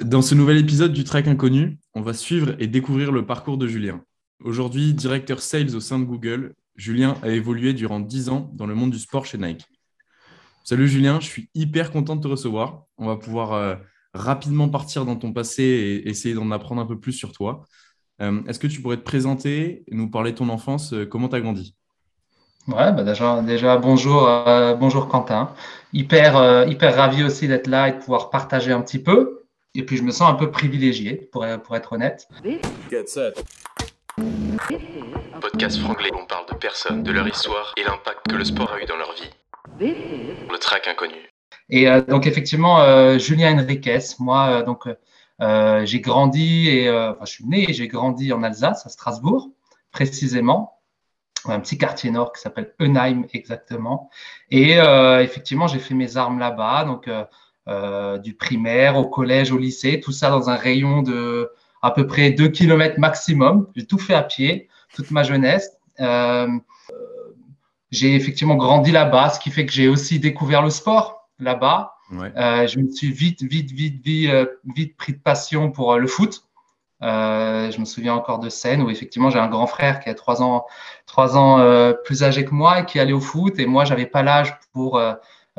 Dans ce nouvel épisode du Track Inconnu, on va suivre et découvrir le parcours de Julien. Aujourd'hui, directeur sales au sein de Google, Julien a évolué durant 10 ans dans le monde du sport chez Nike. Salut Julien, je suis hyper content de te recevoir. On va pouvoir euh, rapidement partir dans ton passé et essayer d'en apprendre un peu plus sur toi. Euh, est-ce que tu pourrais te présenter nous parler de ton enfance euh, Comment tu as grandi? Ouais, bah déjà, bonjour, Quentin. Hyper ravi aussi d'être là et de pouvoir partager un petit peu. Et puis, je me sens un peu privilégié, pour, pour être honnête. Podcast franglais, on parle de personnes, de leur histoire et l'impact que le sport a eu dans leur vie. Le track inconnu. Et euh, donc, effectivement, euh, Julien Henriquez, moi, euh, donc, j'ai grandi, et, enfin, je suis né et j'ai grandi en Alsace, à Strasbourg, précisément un petit quartier nord qui s'appelle Eunheim exactement. Et effectivement, j'ai fait mes armes là-bas. Donc, euh, du primaire au collège, au lycée, tout ça dans un rayon de à peu près 2 km maximum. J'ai tout fait à pied, toute ma jeunesse. Euh, j'ai effectivement grandi là-bas, ce qui fait que j'ai aussi découvert le sport là-bas. Euh, je me suis vite, vite, vite, vite, vite pris de passion pour le foot. je me souviens encore de scènes où effectivement j'ai un grand frère qui a trois ans, trois ans plus âgé que moi et qui allait au foot et moi j'avais pas l'âge pour euh,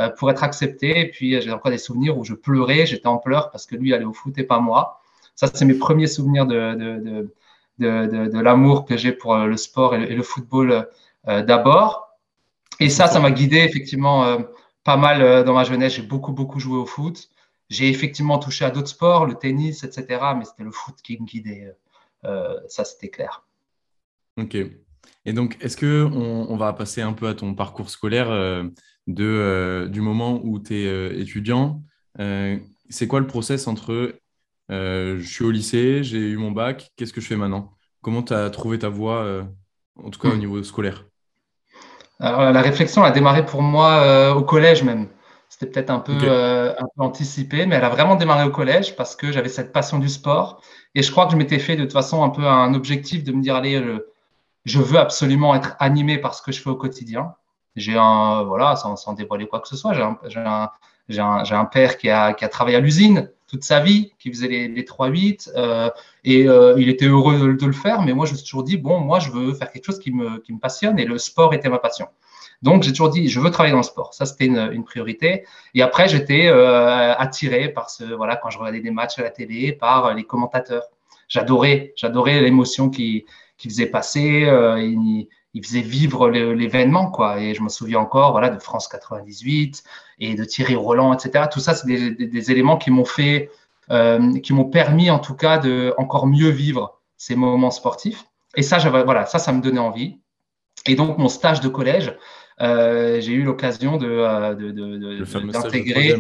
pour être accepté. Et puis, euh, j'ai encore des souvenirs où je pleurais, j'étais en pleurs parce que lui allait au foot et pas moi. Ça, c'est mes premiers souvenirs de, de, de, de, l'amour que j'ai pour euh, le sport et le, football d'abord. Et ça, ça m'a guidé effectivement pas mal dans ma jeunesse. J'ai beaucoup, beaucoup joué au foot. J'ai effectivement touché à d'autres sports, le tennis, etc. Mais c'était le foot qui me guidait. ça, c'était clair. Ok. Et donc, est-ce que on, va passer un peu à ton parcours scolaire de, euh, du moment où tu es euh, étudiant. Euh, c'est quoi le process entre je suis au lycée, j'ai eu mon bac, qu'est-ce que je fais maintenant? Comment tu as trouvé ta voie, en tout cas au hmm. niveau scolaire? Alors, la réflexion a démarré pour moi au collège même. C'était peut-être un, peu, un peu anticipé, mais elle a vraiment démarré au collège parce que j'avais cette passion du sport. Et je crois que je m'étais fait de toute façon un peu un objectif de me dire, allez, je veux absolument être animé par ce que je fais au quotidien. J'ai un, voilà, sans, dévoiler quoi que ce soit, j'ai un, un, un, père qui a, qui a travaillé à l'usine toute sa vie, qui faisait les, les 3-8, euh, et euh, il était heureux de, le faire, mais moi, je me suis toujours dit, bon, moi, je veux faire quelque chose qui me, qui me passionne, et le sport était ma passion. Donc, j'ai toujours dit, je veux travailler dans le sport. Ça, c'était une, priorité. Et après, j'étais euh, attiré par ce, voilà, quand je regardais des matchs à la télé, par les commentateurs. J'adorais, j'adorais l'émotion qui, qui faisait passer. Faisait vivre l'événement, quoi. Et je me souviens encore, voilà, de France 98 et de Thierry Roland, etc. Tout ça, c'est des, éléments qui m'ont fait, euh, qui m'ont permis, en tout cas, de encore mieux vivre ces moments sportifs. Et ça, voilà, ça, ça me donnait envie. Et donc, mon stage de collège, euh, j'ai eu l'occasion de, euh, d'intégrer.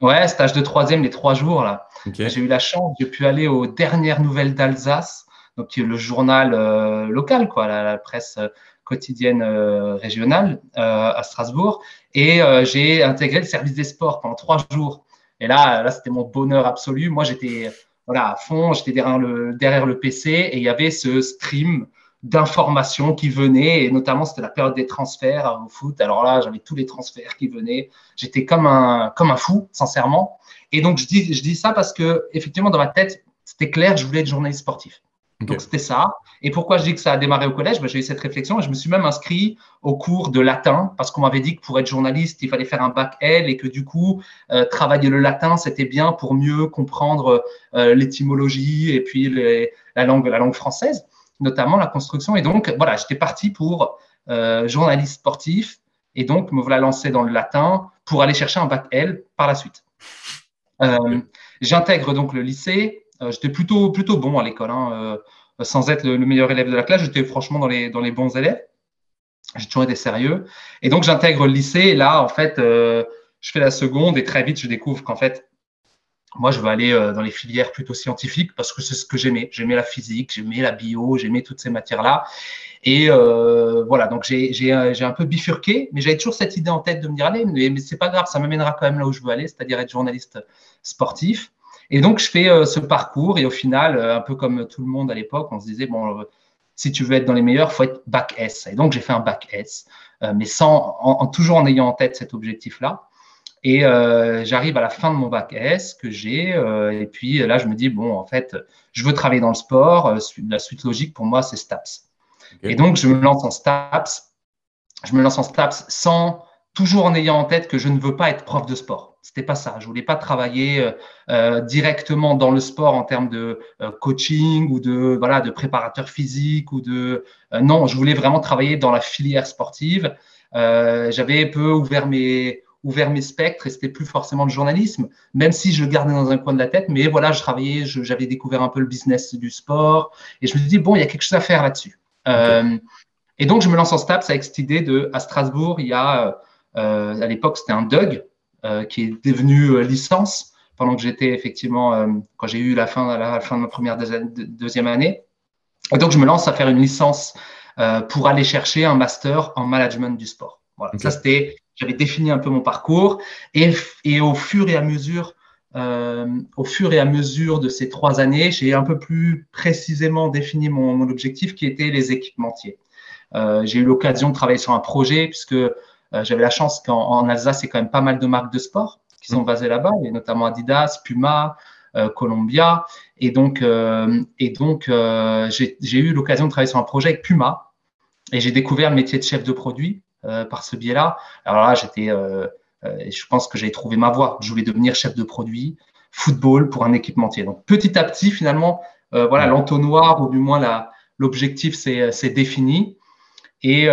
Ouais, stage de troisième, les trois jours là. J'ai eu la chance, j'ai pu aller aux dernières nouvelles d'Alsace donc le journal euh, local, quoi, la, presse euh, quotidienne euh, régionale à Strasbourg. Et j'ai intégré le service des sports pendant trois jours. Et là, là c'était mon bonheur absolu. Moi, j'étais voilà, à fond, j'étais derrière le, derrière le PC et il y avait ce stream d'informations qui venaient, et notamment c'était la période des transferts au foot. Alors là, j'avais tous les transferts qui venaient. J'étais comme un, comme un fou, sincèrement. Et donc, je dis, je dis ça parce que, effectivement, dans ma tête, c'était clair, je voulais être journaliste sportif. Donc c'était ça. Et pourquoi je dis que ça a démarré au collège? Ben, J'ai eu cette réflexion et je me suis même inscrit au cours de latin parce qu'on m'avait dit que pour être journaliste, il fallait faire un bac L et que du coup, euh, travailler le latin, c'était bien pour mieux comprendre euh, l'étymologie et puis la, langue, la langue française, notamment la construction. Et donc, voilà, j'étais parti pour euh, journaliste sportif et donc me voilà lancé dans le latin pour aller chercher un bac L par la suite. J'intègre donc le lycée j'étais plutôt, plutôt bon à l'école, hein, euh, sans être le, meilleur élève de la classe. J'étais franchement dans les, dans les bons élèves. J'ai toujours été sérieux. Et donc, j'intègre le lycée. Et là, en fait, euh, je fais la seconde et très vite, je découvre qu'en fait, moi, je veux aller dans les filières plutôt scientifiques parce que c'est ce que j'aimais. J'aimais la physique, j'aimais la bio, j'aimais toutes ces matières-là. Et voilà, donc j'ai un peu bifurqué, mais j'avais toujours cette idée en tête de me dire, allez, mais, mais c'est pas grave, ça m'amènera quand même là où je veux aller, c'est-à-dire être journaliste sportif. Et donc, je fais euh, ce parcours et au final, euh, un peu comme tout le monde à l'époque, on se disait, bon, euh, si tu veux être dans les meilleurs, faut être bac S. Et donc, j'ai fait un bac S, mais sans, en, toujours en ayant en tête cet objectif-là. Et euh, j'arrive à la fin de mon bac S que j'ai. Euh, et puis là, je me dis, bon, en fait, je veux travailler dans le sport. Euh, la suite logique pour moi, c'est STAPS. Et donc, je me lance en STAPS. Je me lance en STAPS sans, toujours en ayant en tête que je ne veux pas être prof de sport. C'était pas ça. Je voulais pas travailler directement dans le sport en termes de coaching ou de voilà de préparateur physique ou de non. Je voulais vraiment travailler dans la filière sportive. J'avais un peu ouvert mes ouvert mes spectres et c'était plus forcément le journalisme, même si je le gardais dans un coin de la tête. Mais voilà, je travaillais, j'avais découvert un peu le business du sport et je me suis dit, bon, il y a quelque chose à faire là-dessus. Euh, et donc, je me lance en STAPS avec cette idée de, à Strasbourg, il y a, euh, à l'époque, c'était un DUG euh, qui est devenu licence pendant que j'étais effectivement, quand j'ai eu la fin, la fin de ma première deuxième année. Et donc, je me lance à faire une licence pour aller chercher un master en management du sport. Voilà. Ça, c'était j'avais défini un peu mon parcours et, et au fur et à mesure, euh, au fur et à mesure de ces trois années, j'ai un peu plus précisément défini mon, mon objectif qui était les équipementiers. Euh, j'ai eu l'occasion de travailler sur un projet puisque euh, j'avais la chance qu'en Alsace, c'est quand même pas mal de marques de sport qui sont basées là-bas, et notamment Adidas, Puma, euh, Columbia. Et donc, euh, et donc j'ai eu l'occasion de travailler sur un projet avec Puma et j'ai découvert le métier de chef de produit euh, par ce biais-là. Alors là, j'étais, euh, euh, je pense que j'ai trouvé ma voie. Je voulais devenir chef de produit football pour un équipementier. Donc petit à petit, finalement, voilà, l'entonnoir ou du moins l'objectif s'est défini. Et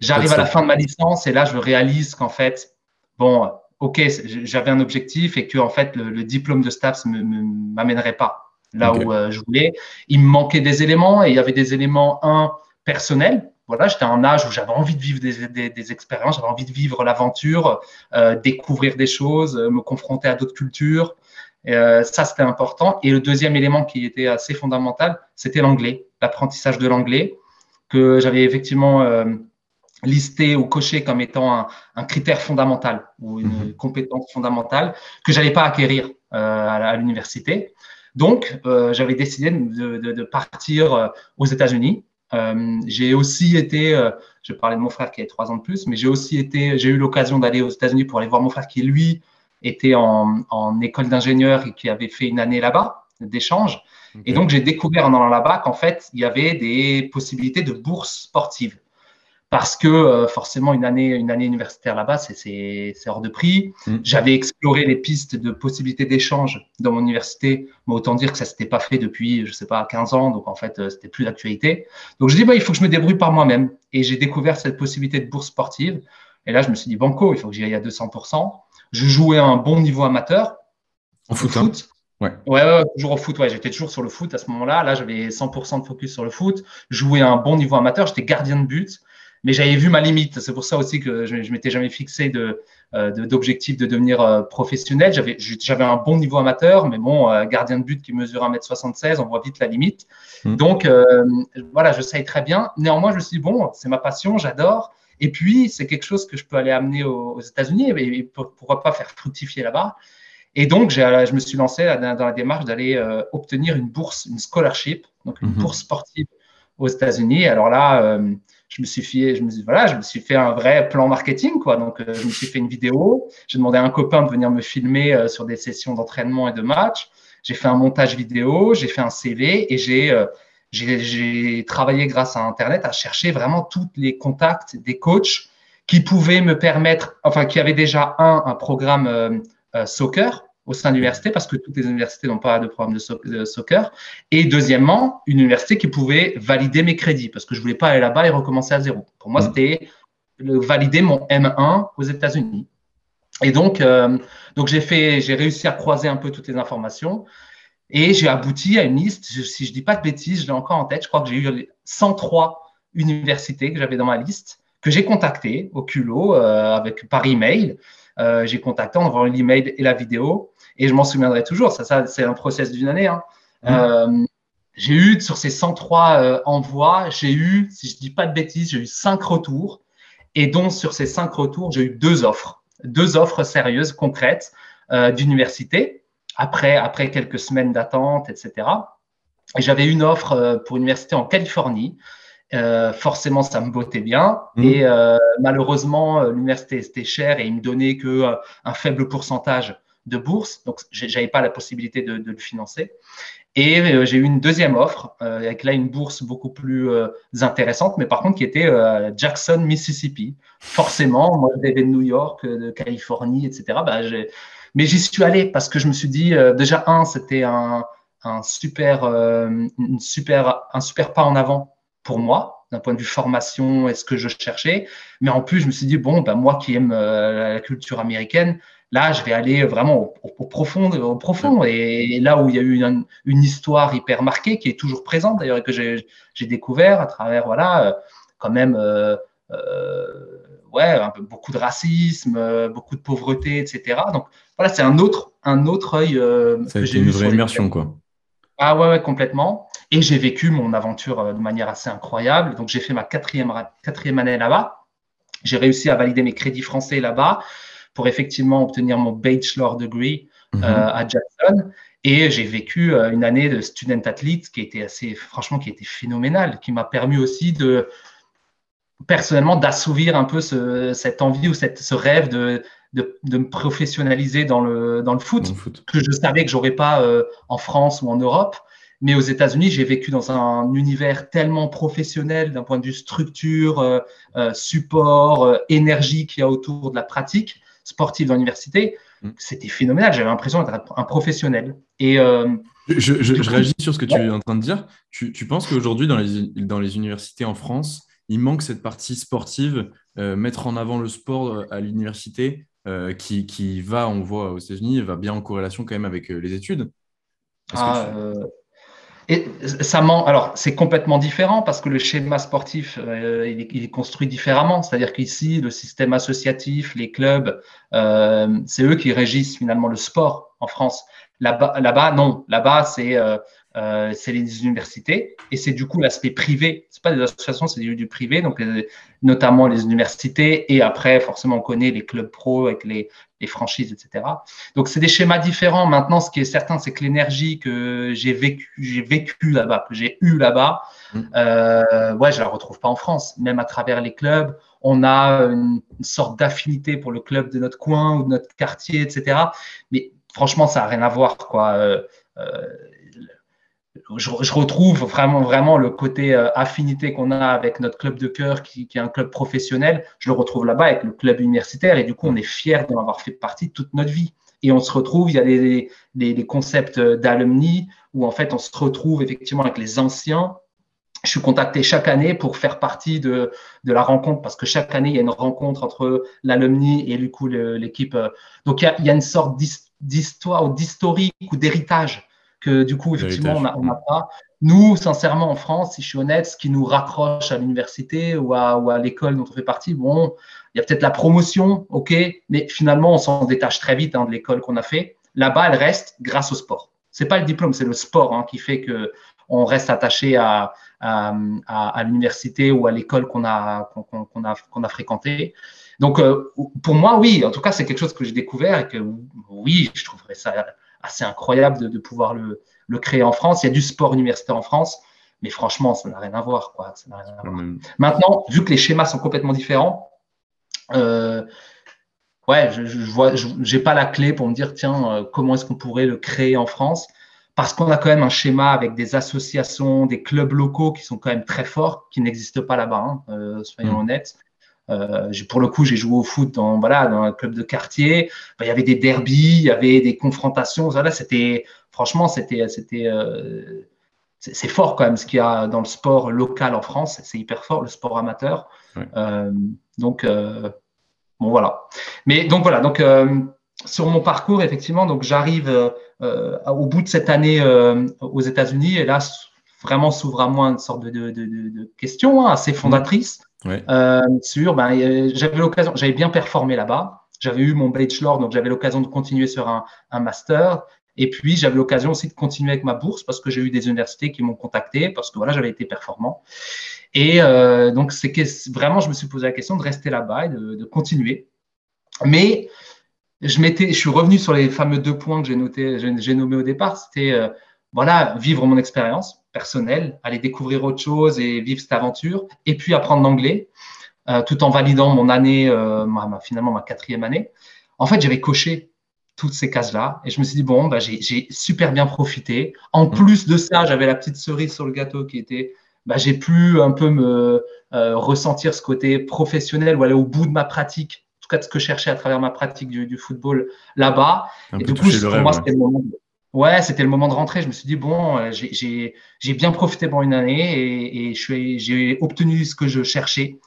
j'arrive à la fin de ma licence et là, je réalise qu'en fait, bon, ok, j'avais un objectif et que en fait, le, diplôme de STAPS ne m'amènerait pas là où je voulais. Il me manquait des éléments et il y avait des éléments, un, personnels, voilà, j'étais à un âge où j'avais envie de vivre des, expériences, j'avais envie de vivre l'aventure, euh, découvrir des choses, euh, me confronter à d'autres cultures. Euh, ça, c'était important. Et le deuxième élément qui était assez fondamental, c'était l'anglais, l'apprentissage de l'anglais, que j'avais effectivement listé ou coché comme étant un, critère fondamental ou une mhm. compétence fondamentale que j'allais pas acquérir à, l'université. Donc, j'avais décidé de partir aux États-Unis euh, j'ai aussi été, euh, je parlais de mon frère qui avait trois ans de plus, mais j'ai aussi été, j'ai eu l'occasion d'aller aux États-Unis pour aller voir mon frère qui lui était en, en école d'ingénieur et qui avait fait une année là-bas d'échange. Et donc j'ai découvert en allant là-bas qu'en fait il y avait des possibilités de bourse sportive parce que euh, forcément une année, une année universitaire là-bas, c'est hors de prix. Mm. J'avais exploré les pistes de possibilités d'échange dans mon université, mais autant dire que ça s'était pas fait depuis, je sais pas, 15 ans, donc en fait, euh, c'était plus d'actualité. Donc je dis, bah, il faut que je me débrouille par moi-même. Et j'ai découvert cette possibilité de bourse sportive. Et là, je me suis dit, banco, il faut que j'y aille à 200%. Je jouais à un bon niveau amateur. En foot, hein. Ouais. ouais. Ouais, toujours au foot. Ouais, j'étais toujours sur le foot à ce moment-là. Là, j'avais 100% de focus sur le foot. Jouais à un bon niveau amateur. J'étais gardien de but mais j'avais vu ma limite. C'est pour ça aussi que je, je m'étais jamais fixé de, euh, d'objectif de, devenir euh, professionnel. J'avais, j'avais un bon niveau amateur, mais bon, euh, gardien de but qui mesure 1m76, on voit vite la limite. Mmh. Donc, voilà, je sais très bien. Néanmoins, je me suis dit, bon, c'est ma passion, j'adore. Et puis, c'est quelque chose que je peux aller amener aux, États-Unis et, pourquoi pas faire fructifier là-bas. Et donc, je me suis lancé dans, la démarche d'aller obtenir une bourse, une scholarship, donc une mmh. bourse sportive aux États-Unis. Alors là, je me suis fait, je me voilà, je me suis fait un vrai plan marketing, quoi. Donc, euh, je me suis fait une vidéo. J'ai demandé à un copain de venir me filmer euh, sur des sessions d'entraînement et de match. J'ai fait un montage vidéo, j'ai fait un CV et j'ai euh, j'ai travaillé grâce à Internet à chercher vraiment tous les contacts des coachs qui pouvaient me permettre, enfin, qui avaient déjà un, un programme soccer au sein de l'université parce que toutes les universités n'ont pas de programme de, soccer. Et deuxièmement, une université qui pouvait valider mes crédits parce que je voulais pas aller là-bas et recommencer à zéro. Pour moi, mmh. c'était valider mon M1 aux États-Unis. Et donc, euh, donc j'ai fait, j'ai réussi à croiser un peu toutes les informations et j'ai abouti à une liste. si je dis pas de bêtises, je l'ai encore en tête. Je crois que j'ai eu 103 universités que j'avais dans ma liste que j'ai contactées au culot euh, avec par email. Euh, j'ai contacté en envoyant l'email et la vidéo. Et je m'en souviendrai toujours. Ça, ça c'est un process d'une année. Hein. Mmh. Euh, j'ai eu sur ces 103 euh, envois, j'ai eu, si je dis pas de bêtises, j'ai eu cinq retours. Et donc sur ces cinq retours, j'ai eu deux offres, deux offres sérieuses, concrètes euh, d'université. Après, après quelques semaines d'attente, etc. Et j'avais une offre pour université en Californie Euh, forcément, ça me bottait bien. Mmh. Et euh, malheureusement, l'université était chère et il me donnait que un faible pourcentage de bourse. Donc, j'avais pas la possibilité de, le financer. Et j'ai eu une deuxième offre avec là une bourse beaucoup plus intéressante, mais par contre qui était Jackson, Mississippi. Forcément, moi, je de New York, de Californie, etc. Bah, mais j'y suis allé parce que je me suis dit déjà un, c'était un, super, une super, un super pas en avant pour moi, d'un point de vue formation et ce que je cherchais. Mais en plus, je me suis dit, bon, ben, moi qui aime euh, la culture américaine, là, je vais aller vraiment au, profond, au profond. Et, là où il y a eu une, une, histoire hyper marquée, qui est toujours présente d'ailleurs, et que j'ai découvert à travers, voilà, euh, quand même, euh, ouais, un peu, beaucoup de racisme, beaucoup de pauvreté, etc. Donc voilà, c'est un autre, un autre œil. Ça a été une vraie immersion, quoi. Ah ouais, ouais, complètement. Et j'ai vécu mon aventure euh, de manière assez incroyable. Donc, j'ai fait ma quatrième, quatrième année là-bas. J'ai réussi à valider mes crédits français là-bas pour effectivement obtenir mon bachelor degree mhm. euh, à Jackson. Et j'ai vécu euh, une année de student athlete qui était assez, franchement, qui était phénoménale, qui m'a permis aussi de, personnellement, d'assouvir un peu ce, cette envie ou cette, ce rêve de, de, de, me professionnaliser dans le, dans le, foot, que je savais que j'aurais pas euh, en France ou en Europe. Mais aux États-Unis, j'ai vécu dans un univers tellement professionnel d'un point de vue structure, euh support, euh, énergie qu'il y a autour de la pratique sportive dans l'université. Mm. C'était phénoménal. J'avais l'impression d'être un professionnel. Et je, je, je, réagis sur ce que tu es en train de dire. Tu, tu penses qu'aujourd'hui, dans les, dans les universités en France, il manque cette partie sportive, mettre en avant le sport à l'université euh, qui, qui, va, on voit aux États-Unis, va bien en corrélation quand même avec euh, les études? Ah, euh, et ça. Alors, c'est complètement différent parce que le schéma sportif, il, est, construit différemment. C'est-à-dire qu'ici, le système associatif, les clubs, c'est eux qui régissent finalement le sport en France. Là-bas, là-bas non. Là-bas, c'est euh, c'est les universités et c'est du coup l'aspect privé. C'est pas des associations, c'est du, du, privé, donc notamment les universités et après forcément on connaît les clubs pro avec les, les franchises, etc. Donc c'est des schémas différents. Maintenant, ce qui est certain, c'est que l'énergie que j'ai vécu, j'ai vécu là-bas, que j'ai eu là-bas, mmh. euh, ouais, je la retrouve pas en France. Même à travers les clubs, on a une, sorte d'affinité pour le club de notre coin ou de notre quartier, etc. Mais franchement, ça a rien à voir, quoi. Euh, euh je, retrouve vraiment, vraiment le côté euh, affinité qu'on a avec notre club de cœur qui, qui, est un club professionnel. Je le retrouve là-bas avec le club universitaire et du coup, on est fier d'en avoir fait partie toute notre vie. Et on se retrouve, il y a des, des, des concepts d'alumni où en fait, on se retrouve effectivement avec les anciens. Je suis contacté chaque année pour faire partie de, de la rencontre parce que chaque année, il y a une rencontre entre l'alumni et du coup l'équipe. Donc, il y, a, il y a une sorte d'histoire ou d'historique ou d'héritage que du coup, effectivement, on n'a pas. Nous, sincèrement, en France, si je suis honnête, ce qui nous raccroche à l'université ou à, ou à l'école dont on fait partie, bon, il y a peut-être la promotion, ok, mais finalement, on s'en détache très vite hein, de l'école qu'on a fait. Là-bas, elle reste grâce au sport. C'est pas le diplôme, c'est le sport hein, qui fait que on reste attaché à, à, à, l'université ou à l'école qu'on a, qu'on a, qu'on a fréquenté. Donc, euh, pour moi, oui, en tout cas, c'est quelque chose que j'ai découvert et que oui, je trouverais ça assez incroyable de, pouvoir le, créer en France. Il y a du sport universitaire en France, mais franchement, ça n'a rien à voir. Quoi. Maintenant, vu que les schémas sont complètement différents, euh, ouais, je, je vois, j'ai pas la clé pour me dire tiens, euh, comment est-ce qu'on pourrait le créer en France? Parce qu'on a quand même un schéma avec des associations, des clubs locaux qui sont quand même très forts, qui n'existent pas là-bas. Hein, euh, soyons mm. honnêtes. Euh, pour le coup, j'ai joué au foot dans, voilà, dans un club de quartier. il y avait des derbies, il y avait des confrontations. Voilà, c'était, franchement, c'était, c'était, euh, c'est fort quand même ce qu'il y a dans le sport local en France. C'est hyper fort, le sport amateur. Euh, donc, bon, voilà. Mais donc, voilà. Donc, sur mon parcours, effectivement, donc j'arrive au bout de cette année aux États-Unis et là, vraiment s'ouvre à moi une sorte de, de, de, de question hein, assez fondatrice. Euh, sur, ben, euh, j'avais l'occasion, j'avais bien performé là-bas. J'avais eu mon bachelor, donc j'avais l'occasion de continuer sur un, un master. Et puis, j'avais l'occasion aussi de continuer avec ma bourse parce que j'ai eu des universités qui m'ont contacté parce que voilà, j'avais été performant. Et euh, donc, c'est que vraiment, je me suis posé la question de rester là-bas et de, de continuer. Mais je m'étais, je suis revenu sur les fameux deux points que j'ai notés, j'ai nommé au départ. C'était voilà, vivre mon expérience personnel, aller découvrir autre chose et vivre cette aventure, et puis apprendre l'anglais, euh, tout en validant mon année, euh, finalement ma quatrième année. En fait, j'avais coché toutes ces cases-là. Et je me suis dit, bon, bah, j'ai super bien profité. En mmh. plus de ça, j'avais la petite cerise sur le gâteau qui était, bah, j'ai pu un peu me euh, ressentir ce côté professionnel ou aller au bout de ma pratique, en tout cas de ce que je cherchais à travers ma pratique du, football là-bas. Et du coup, pour moi, c'était le moment. De... Ouais, c'était le moment de rentrer. Je me suis dit, bon, euh, j'ai bien profité pendant une année et, j'ai obtenu ce que je cherchais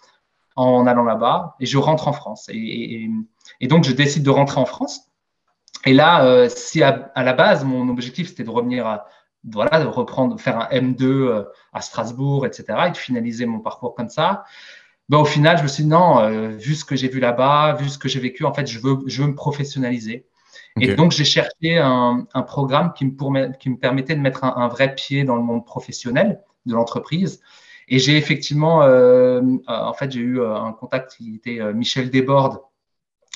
en allant là-bas et je rentre en France. Et, donc, je décide de rentrer en France. Et là, euh, si à, la base, mon objectif, c'était de revenir voilà, de reprendre, faire un M2 euh, à Strasbourg, etc., et de finaliser mon parcours comme ça, ben, au final, je me suis dit, non, vu ce que j'ai vu là-bas, vu ce que j'ai vécu, en fait, je veux me professionnaliser. Et donc, j'ai cherché un, un, programme qui me, qui me permettait de mettre un, un, vrai pied dans le monde professionnel de l'entreprise. Et j'ai effectivement, en fait, j'ai eu un contact qui était Michel Desbordes,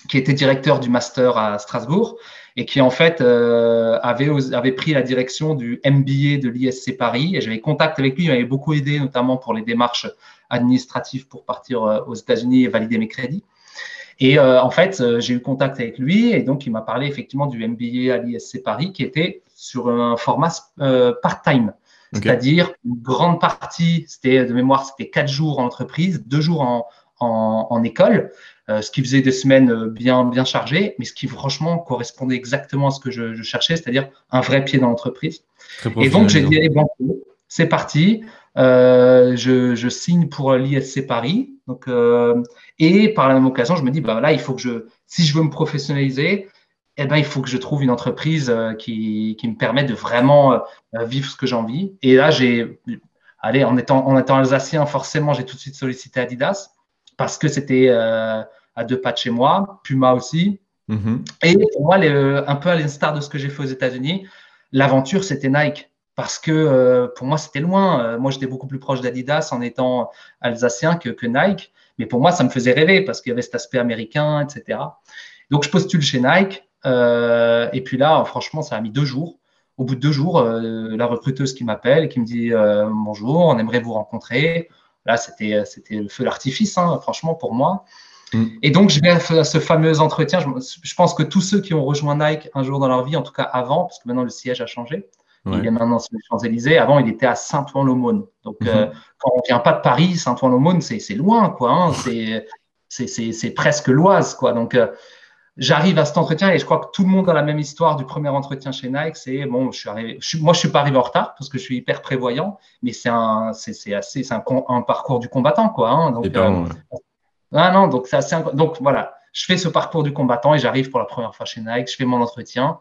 qui était directeur du master à Strasbourg et qui en fait euh, avait, avait pris la direction du MBA de l'ISC Paris. Et j'avais contact avec lui, il m'avait beaucoup aidé, notamment pour les démarches administratives pour partir euh, aux États-Unis et valider mes crédits. Et euh, en fait, j'ai eu contact avec lui et donc il m'a parlé effectivement du MBA à l'ISC Paris qui était sur un format part-time. C'est-à-dire une grande partie, c'était de mémoire, c'était quatre jours en entreprise, deux jours en, en, en école, euh, ce qui faisait des semaines euh, bien, bien chargées, mais ce qui franchement correspondait exactement à ce que je, cherchais, c'est-à-dire un vrai pied dans l'entreprise. Et donc, j'ai dit, bon, c'est parti, euh, je, je, signe pour l'ISC Paris. Donc, euh, et par la même occasion, je me dis, bah, là, il faut que je, si je veux me professionnaliser, eh ben, il faut que je trouve une entreprise qui, qui me permette de vraiment vivre ce que j'ai envie. Et là, j'ai, allez, en étant, en étant alsacien, forcément, j'ai tout de suite sollicité Adidas parce que c'était euh, à deux pas de chez moi, Puma aussi. Mhm. Et pour moi, un peu à l'instar de ce que j'ai fait aux États-Unis, l'aventure, c'était Nike. Parce que euh, pour moi, c'était loin. Euh, moi, j'étais beaucoup plus proche d'Adidas en étant alsacien que, que, Nike. Mais pour moi, ça me faisait rêver parce qu'il y avait cet aspect américain, etc. Donc, je postule chez Nike. et puis là, franchement, ça a mis deux jours. Au bout de deux jours, la recruteuse qui m'appelle et qui me dit Bonjour, on aimerait vous rencontrer. Là, c'était, euh, c'était le feu d'artifice, hein, franchement, pour moi. Mm. Et donc, je vais à ce fameux entretien. Je, pense que tous ceux qui ont rejoint Nike un jour dans leur vie, en tout cas avant, parce que maintenant le siège a changé, il est maintenant sur les Champs-Élysées. Avant, il était à Saint-Ouen-l'Aumône. Donc, mm-hmm. euh, quand on vient pas de Paris, Saint-Ouen-l'Aumône, c'est, loin, quoi. Hein. c'est, presque l'Oise, quoi. Donc, euh, j'arrive à cet entretien et je crois que tout le monde a la même histoire du premier entretien chez Nike. C'est bon, je suis arrivé, moi je suis pas arrivé en retard parce que je suis hyper prévoyant, mais c'est un, c'est assez, un, un, parcours du combattant quoi. Hein, donc, euh, ah non, donc c'est assez, donc voilà, je fais ce parcours du combattant et j'arrive pour la première fois chez Nike, je fais mon entretien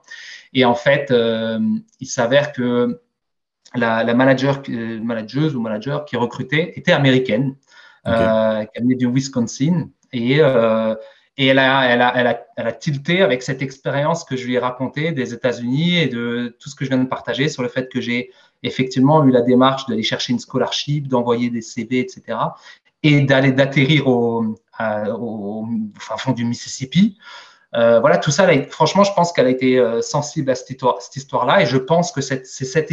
et en fait, euh, il s'avère que la, la manager, euh, manageuse ou manager qui recrutait était américaine, euh, qui venait du Wisconsin et euh, et elle a, elle, a, elle, a, elle a tilté avec cette expérience que je lui ai racontée des États-Unis et de tout ce que je viens de partager sur le fait que j'ai effectivement eu la démarche d'aller chercher une scholarship, d'envoyer des CV, etc. Et d'aller d'atterrir au, au, enfin, fond du Mississippi. Euh, voilà, tout ça, franchement, je pense qu'elle a été euh, sensible à cette histoire-là. Cette et je pense que c'est cette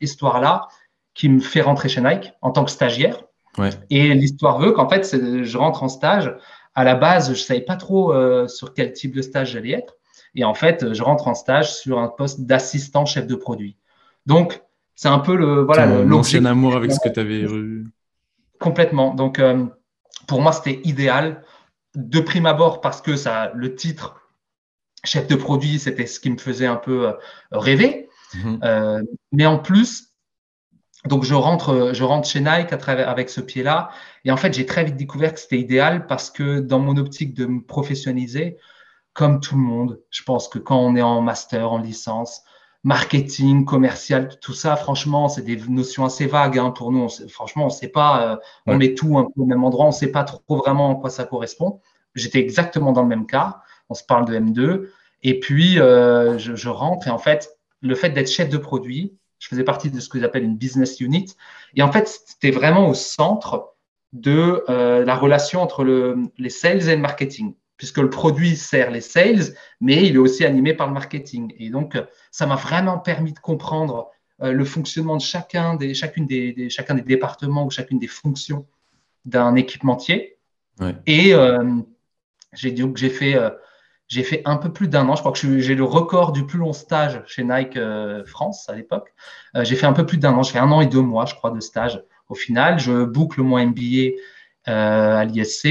histoire-là qui me fait rentrer chez Nike en tant que stagiaire. Ouais. Et l'histoire veut qu'en fait, je rentre en stage à la base, je savais pas trop euh, sur quel type de stage j'allais être. Et en fait, je rentre en stage sur un poste d'assistant chef de produit. Donc, c'est un peu le voilà l'ancien amour avec ce que tu avais eu. Complètement. Donc, euh, pour moi, c'était idéal de prime abord parce que ça, le titre chef de produit, c'était ce qui me faisait un peu euh, rêver. Mhm. mais en plus, donc je rentre, je rentre chez Nike à travers, avec ce pied-là. Et en fait, j'ai très vite découvert que c'était idéal parce que dans mon optique de me professionnaliser, comme tout le monde, je pense que quand on est en master, en licence, marketing, commercial, tout ça, franchement, c'est des notions assez vagues hein, pour nous. franchement, on sait pas, euh, on met tout un peu au même endroit, on sait pas trop vraiment à quoi ça correspond. J'étais exactement dans le même cas. On se parle de M2. Et puis, euh, je, je rentre et en fait, le fait d'être chef de produit, je faisais partie de ce que j'appelle une business unit. Et en fait, c'était vraiment au centre de euh, la relation entre le, les sales et le marketing, puisque le produit sert les sales, mais il est aussi animé par le marketing. Et donc, ça m'a vraiment permis de comprendre le fonctionnement de chacun des, chacune des, chacun des départements ou chacune des fonctions d'un équipementier. Et j'ai dit que j'ai fait j'ai fait un peu plus d'un an. Je crois que j'ai le record du plus long stage chez Nike euh, France à l'époque. Euh, j'ai fait un peu plus d'un an. J'ai fait un an et deux mois, je crois, de stage. Au final, je boucle mon MBA euh, à l'ISC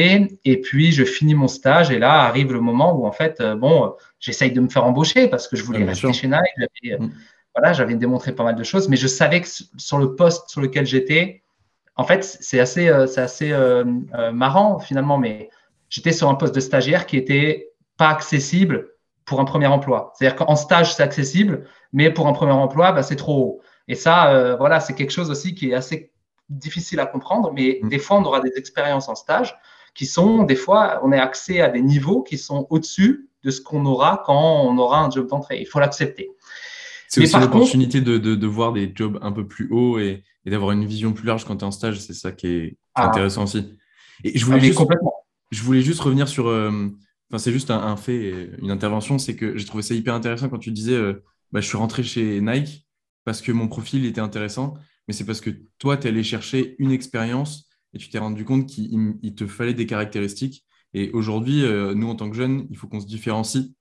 et puis je finis mon stage. Et là arrive le moment où, en fait, bon, j'essaye de me faire embaucher parce que je voulais rester chez Nike. J'avais, mm. Voilà, j'avais démontré pas mal de choses, mais je savais que sur le poste sur lequel j'étais, en fait, c'est assez, c'est assez marrant finalement, mais j'étais sur un poste de stagiaire qui était pas accessible pour un premier emploi. C'est-à-dire qu'en stage, c'est accessible, mais pour un premier emploi, bah, c'est trop haut. Et ça, euh, voilà, c'est quelque chose aussi qui est assez difficile à comprendre, mais mm. des fois, on aura des expériences en stage qui sont, des fois, on est accès à des niveaux qui sont au-dessus de ce qu'on aura quand on aura un job d'entrée. Il faut l'accepter. C'est aussi l'opportunité de, de, voir des jobs un peu plus hauts et, d'avoir une vision plus large quand tu es en stage. C'est ça qui est, ah. intéressant aussi. Et je voulais, ah, juste, complètement. je voulais juste revenir sur, euh, Enfin, c'est juste un, fait, une intervention. C'est que j'ai trouvé ça hyper intéressant quand tu disais euh, bah, je suis rentré chez Nike parce que mon profil était intéressant, mais c'est parce que toi, tu es allé chercher une expérience et tu t'es rendu compte qu'il te fallait des caractéristiques. Et aujourd'hui, euh, nous, en tant que jeunes, il faut qu'on se différencie.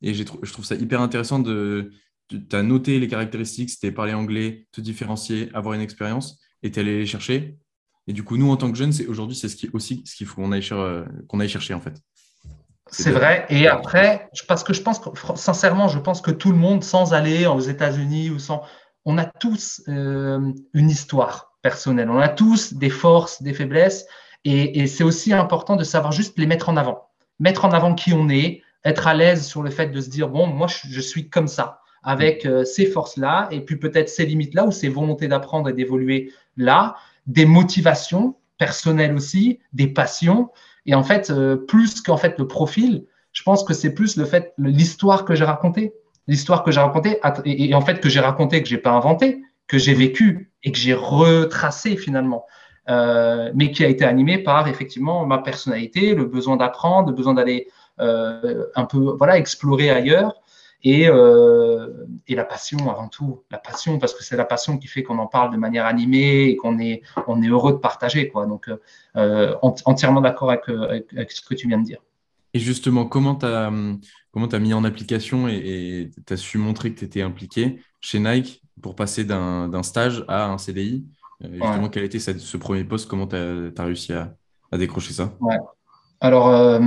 Et je trouve ça hyper intéressant de. Tu as noté les caractéristiques, c'était parler anglais, te différencier, avoir une expérience, et tu es allé les chercher. Et du coup, nous, en tant que jeunes, aujourd'hui, c'est ce qui, aussi ce qu'il faut qu'on aille, aille chercher, en fait. C'est vrai. Et après, parce que je pense que, sincèrement, je pense que tout le monde, sans aller aux États-Unis ou sans, on a tous euh, une histoire personnelle. On a tous des forces, des faiblesses. Et, c'est aussi important de savoir juste les mettre en avant. Mettre en avant qui on est, être à l'aise sur le fait de se dire, bon, moi, je, suis comme ça, avec euh, ces forces-là, et puis peut-être ces limites-là, ou ces volontés d'apprendre et d'évoluer là, des motivations personnelles aussi, des passions. Et en fait, euh, plus qu'en fait le profil, je pense que c'est plus le fait, l'histoire que j'ai racontée. L'histoire que j'ai racontée, et, en fait que j'ai raconté, que j'ai pas inventé, que j'ai vécu et que j'ai retracé finalement. Euh, mais qui a été animé par effectivement ma personnalité, le besoin d'apprendre, le besoin d'aller euh, un peu voilà explorer ailleurs et, et, la passion avant tout, la passion parce que c'est la passion qui fait qu'on en parle de manière animée et qu'on est on est heureux de partager quoi. Donc euh, entièrement d'accord avec, ce que tu viens de dire. Et justement, comment tu as, comment as mis en application et tu as su montrer que tu étais impliqué chez Nike pour passer d'un stage à un CDI euh, Justement, quel était ce premier poste? Comment tu as, réussi à, à, décrocher ça? Ouais. Alors, euh,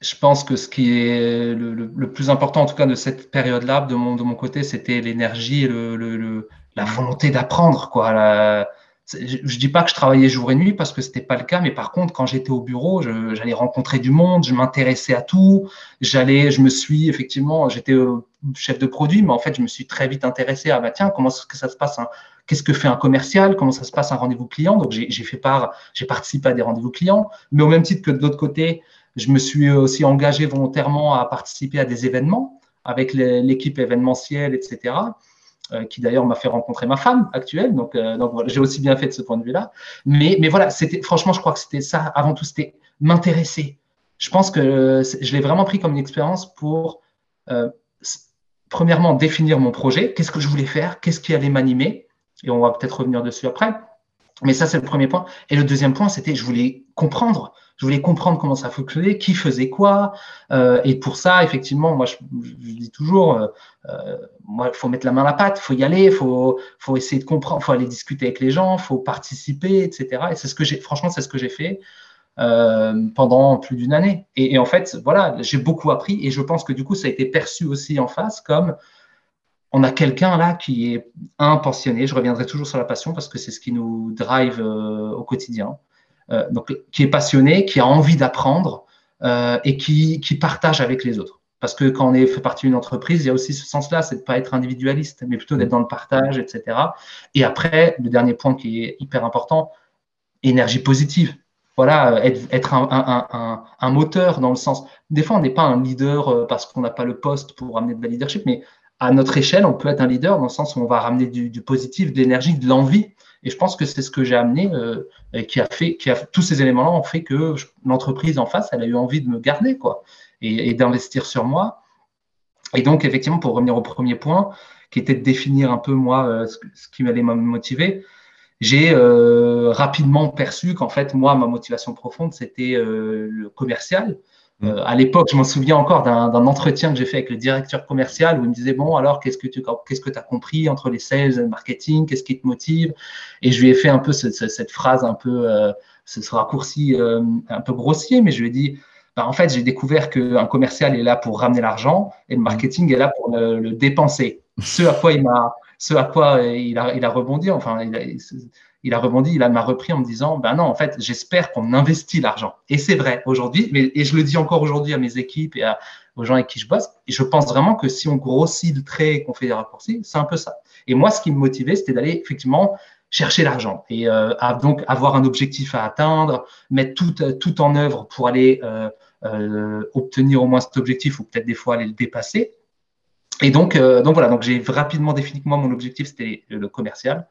je pense que ce qui est le, le, plus important, en tout cas de cette période-là, de mon, de mon côté, c'était l'énergie et le, la volonté d'apprendre. quoi. La, je, ne dis pas que je travaillais jour et nuit parce que c'était pas le cas, mais par contre, quand j'étais au bureau, j'allais rencontrer du monde, je m'intéressais à tout. J'allais, je me suis effectivement, j'étais euh, chef de produit, mais en fait, je me suis très vite intéressé à bah, tiens, comment que ça se passe Qu'est-ce que fait un commercial? Comment ça se passe un rendez-vous client? Donc, j'ai fait part, j'ai participé à des rendez-vous clients, mais au même titre que de l'autre côté, je me suis aussi engagé volontairement à participer à des événements avec l'équipe événementielle, etc. Euh, qui d'ailleurs m'a fait rencontrer ma femme actuelle. Donc, euh, j'ai aussi bien fait de ce point de vue-là. Mais, voilà, franchement, je crois que c'était ça avant tout, c'était m'intéresser. Je pense que je l'ai vraiment pris comme une expérience pour, euh, premièrement, définir mon projet. Qu'est-ce que je voulais faire? Qu'est-ce qui allait m'animer? Et on va peut-être revenir dessus après. Mais ça, c'est le premier point. Et le deuxième point, c'était je voulais comprendre. Je voulais comprendre comment ça fonctionnait, qui faisait quoi. Euh, et pour ça, effectivement, moi, je, dis toujours, euh, euh, il faut mettre la main à la pâte, il faut y aller, il faut, faut essayer de comprendre, il faut aller discuter avec les gens, il faut participer, etc. Et c'est ce que j'ai, franchement, c'est ce que j'ai fait pendant plus d'une année. Et, en fait, voilà, j'ai beaucoup appris et je pense que du coup, ça a été perçu aussi en face comme on a quelqu'un là qui est un passionné. Je reviendrai toujours sur la passion parce que c'est ce qui nous drive au quotidien. Euh, donc, qui est passionné, qui a envie d'apprendre euh, et qui, partage avec les autres. Parce que quand on fait partie d'une entreprise, il y a aussi ce sens-là, c'est de pas être individualiste, mais plutôt d'être dans le partage, etc. Et après, le dernier point qui est hyper important, énergie positive. Voilà, être, un, moteur dans le sens. Des fois, on n'est pas un leader euh, parce qu'on n'a pas le poste pour amener de la leadership, mais à notre échelle, on peut être un leader dans le sens où on va ramener du positif, de l'énergie, de l'envie. Et je pense que c'est ce que j'ai amené, euh, qui a fait, qui a, tous ces éléments-là ont fait que l'entreprise en face, elle a eu envie de me garder, quoi, et, d'investir sur moi. Et donc, effectivement, pour revenir au premier point, qui était de définir un peu moi ce, qui m'allait me motiver. J'ai rapidement perçu qu'en fait, moi, ma motivation profonde, c'était le commercial. Euh, à l'époque, je m'en souviens encore d'un entretien que j'ai fait avec le directeur commercial où il me disait Bon, alors, qu'est-ce que tu qu'est-ce que as compris entre les sales et le marketing? Qu'est-ce qui te motive? Et je lui ai fait un peu cette phrase, un peu, euh, ce raccourci euh, un peu grossier, mais je lui ai dit bah, En fait, j'ai découvert qu'un commercial est là pour ramener l'argent et le mm. marketing est là pour le, dépenser. Ce à quoi il m'a. Ce à quoi il a, il a rebondi, enfin, il a, il a rebondi, il m'a repris en me disant, ben non, en fait, j'espère qu'on investit l'argent. Et c'est vrai aujourd'hui, mais et je le dis encore aujourd'hui à mes équipes et aux gens avec qui je bosse. Et je pense vraiment que si on grossit le trait et qu'on fait des raccourcis, c'est un peu ça. Et moi, ce qui me motivait, c'était d'aller effectivement chercher l'argent et euh, donc avoir un objectif à atteindre, mettre tout, euh, tout en œuvre pour aller euh, obtenir au moins cet objectif ou peut-être des fois aller le dépasser. Et donc, euh, donc voilà, donc j'ai rapidement défini que moi mon objectif c'était le commercial.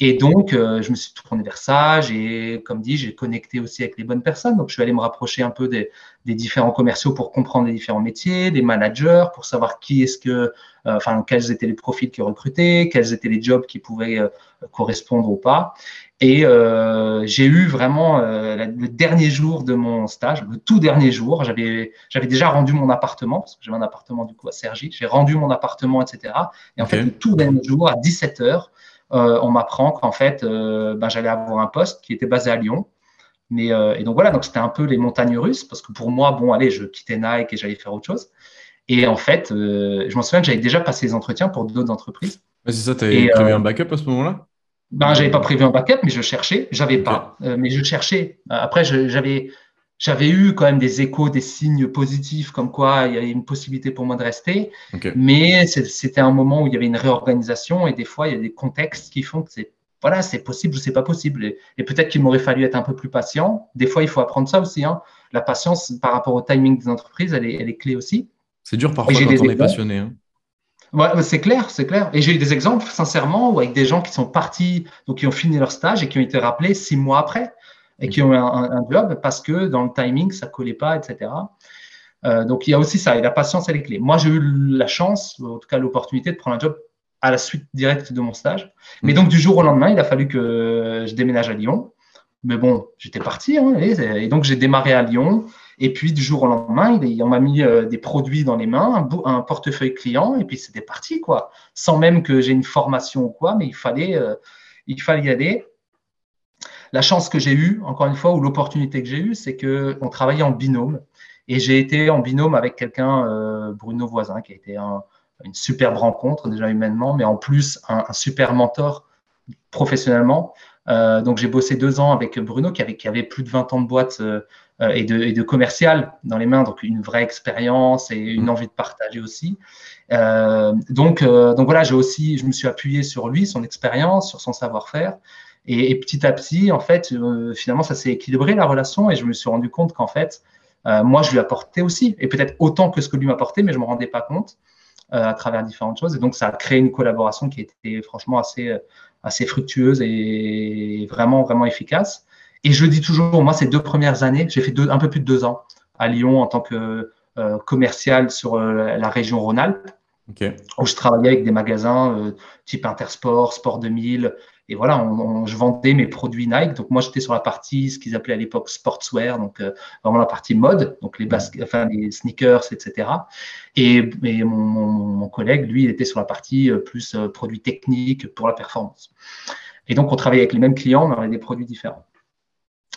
Et donc euh, je me suis tourné vers ça. J'ai, comme dit, j'ai connecté aussi avec les bonnes personnes. Donc je suis allé me rapprocher un peu des, des différents commerciaux pour comprendre les différents métiers, des managers, pour savoir qui est-ce que, enfin quels étaient les profils qui recrutaient, quels étaient les jobs qui pouvaient correspondre ou pas. Et euh, j'ai eu vraiment euh, le dernier jour de mon stage, le tout dernier jour, j'avais j'avais déjà rendu mon appartement parce que j'avais un appartement du coup à Sergi. J'ai rendu mon appartement, etc. Et en fait, le tout dernier jour à 17 h euh, on m'apprend qu'en fait, euh, ben, j'allais avoir un poste qui était basé à Lyon. Mais et donc voilà, donc c'était un peu les montagnes russes parce que pour moi, bon, allez, je quittais Nike et j'allais faire autre chose. Et en fait, je m'en souviens que j'avais déjà passé les entretiens pour d'autres entreprises. c'est ça, tu avais prévu un backup à ce moment-là? Ben, j'avais pas prévu un backup, mais je cherchais. J'avais pas, euh, mais je cherchais. Après, j'avais, j'avais eu quand même des échos, des signes positifs, comme quoi il y avait une possibilité pour moi de rester. Mais c'était un moment où il y avait une réorganisation et des fois il y a des contextes qui font que c'est voilà, c'est possible ou c'est pas possible. Et, peut-être qu'il m'aurait fallu être un peu plus patient. Des fois, il faut apprendre ça aussi. Hein. La patience par rapport au timing des entreprises, elle est, elle est clé aussi. C'est dur parfois quand on est passionné. Hein. Ouais, c'est clair, c'est clair. Et j'ai eu des exemples, sincèrement, avec des gens qui sont partis, donc qui ont fini leur stage et qui ont été rappelés six mois après et qui ont eu un, job parce que dans le timing, ça collait pas, etc. Euh, donc il y a aussi ça, et la patience, elle est clé. Moi, j'ai eu la chance, en tout cas l'opportunité de prendre un job à la suite directe de mon stage. Mais mm. donc du jour au lendemain, il a fallu que je déménage à Lyon. Mais bon, j'étais parti, hein, et, donc j'ai démarré à Lyon. Et puis, du jour au lendemain, on m'a mis euh, des produits dans les mains, un, portefeuille client, et puis c'était parti, quoi. Sans même que j'ai une formation ou quoi, mais il fallait, euh, il fallait y aller. La chance que j'ai eue, encore une fois, ou l'opportunité que j'ai eue, c'est qu'on travaillait en binôme. Et j'ai été en binôme avec quelqu'un, euh, Bruno Voisin, qui a été une superbe rencontre, déjà humainement, mais en plus, un, super mentor professionnellement. donc, j'ai bossé deux ans avec Bruno, qui avait, plus de 20 ans de boîte et, de, et, de, commercial dans les mains, donc une vraie expérience et une mm. envie de partager aussi. Euh, donc, euh, donc voilà, j'ai aussi, je me suis appuyé sur lui, son expérience, sur son savoir-faire. Et, et, petit à petit, en fait, finalement, ça s'est équilibré la relation et je me suis rendu compte qu'en fait, moi, je lui apportais aussi, et peut-être autant que ce que lui m'apportait, mais je ne me rendais pas compte à travers différentes choses. Et donc, ça a créé une collaboration qui était franchement assez, assez fructueuse et vraiment, vraiment efficace. Et je le dis toujours, moi, ces deux premières années, j'ai fait deux, un peu plus de deux ans à Lyon en tant que euh, commercial sur euh, la région Rhône-Alpes, où je travaillais avec des magasins euh, type Intersport, Sport 2000. Et voilà, je vendais mes produits Nike. Donc moi, j'étais sur la partie, ce qu'ils appelaient à l'époque sportswear, donc vraiment la partie mode, donc les, enfin, les sneakers, etc. Et, mon, mon, collègue, lui, il était sur la partie plus produits techniques pour la performance. Et donc, on travaillait avec les mêmes clients, mais on avait des produits différents.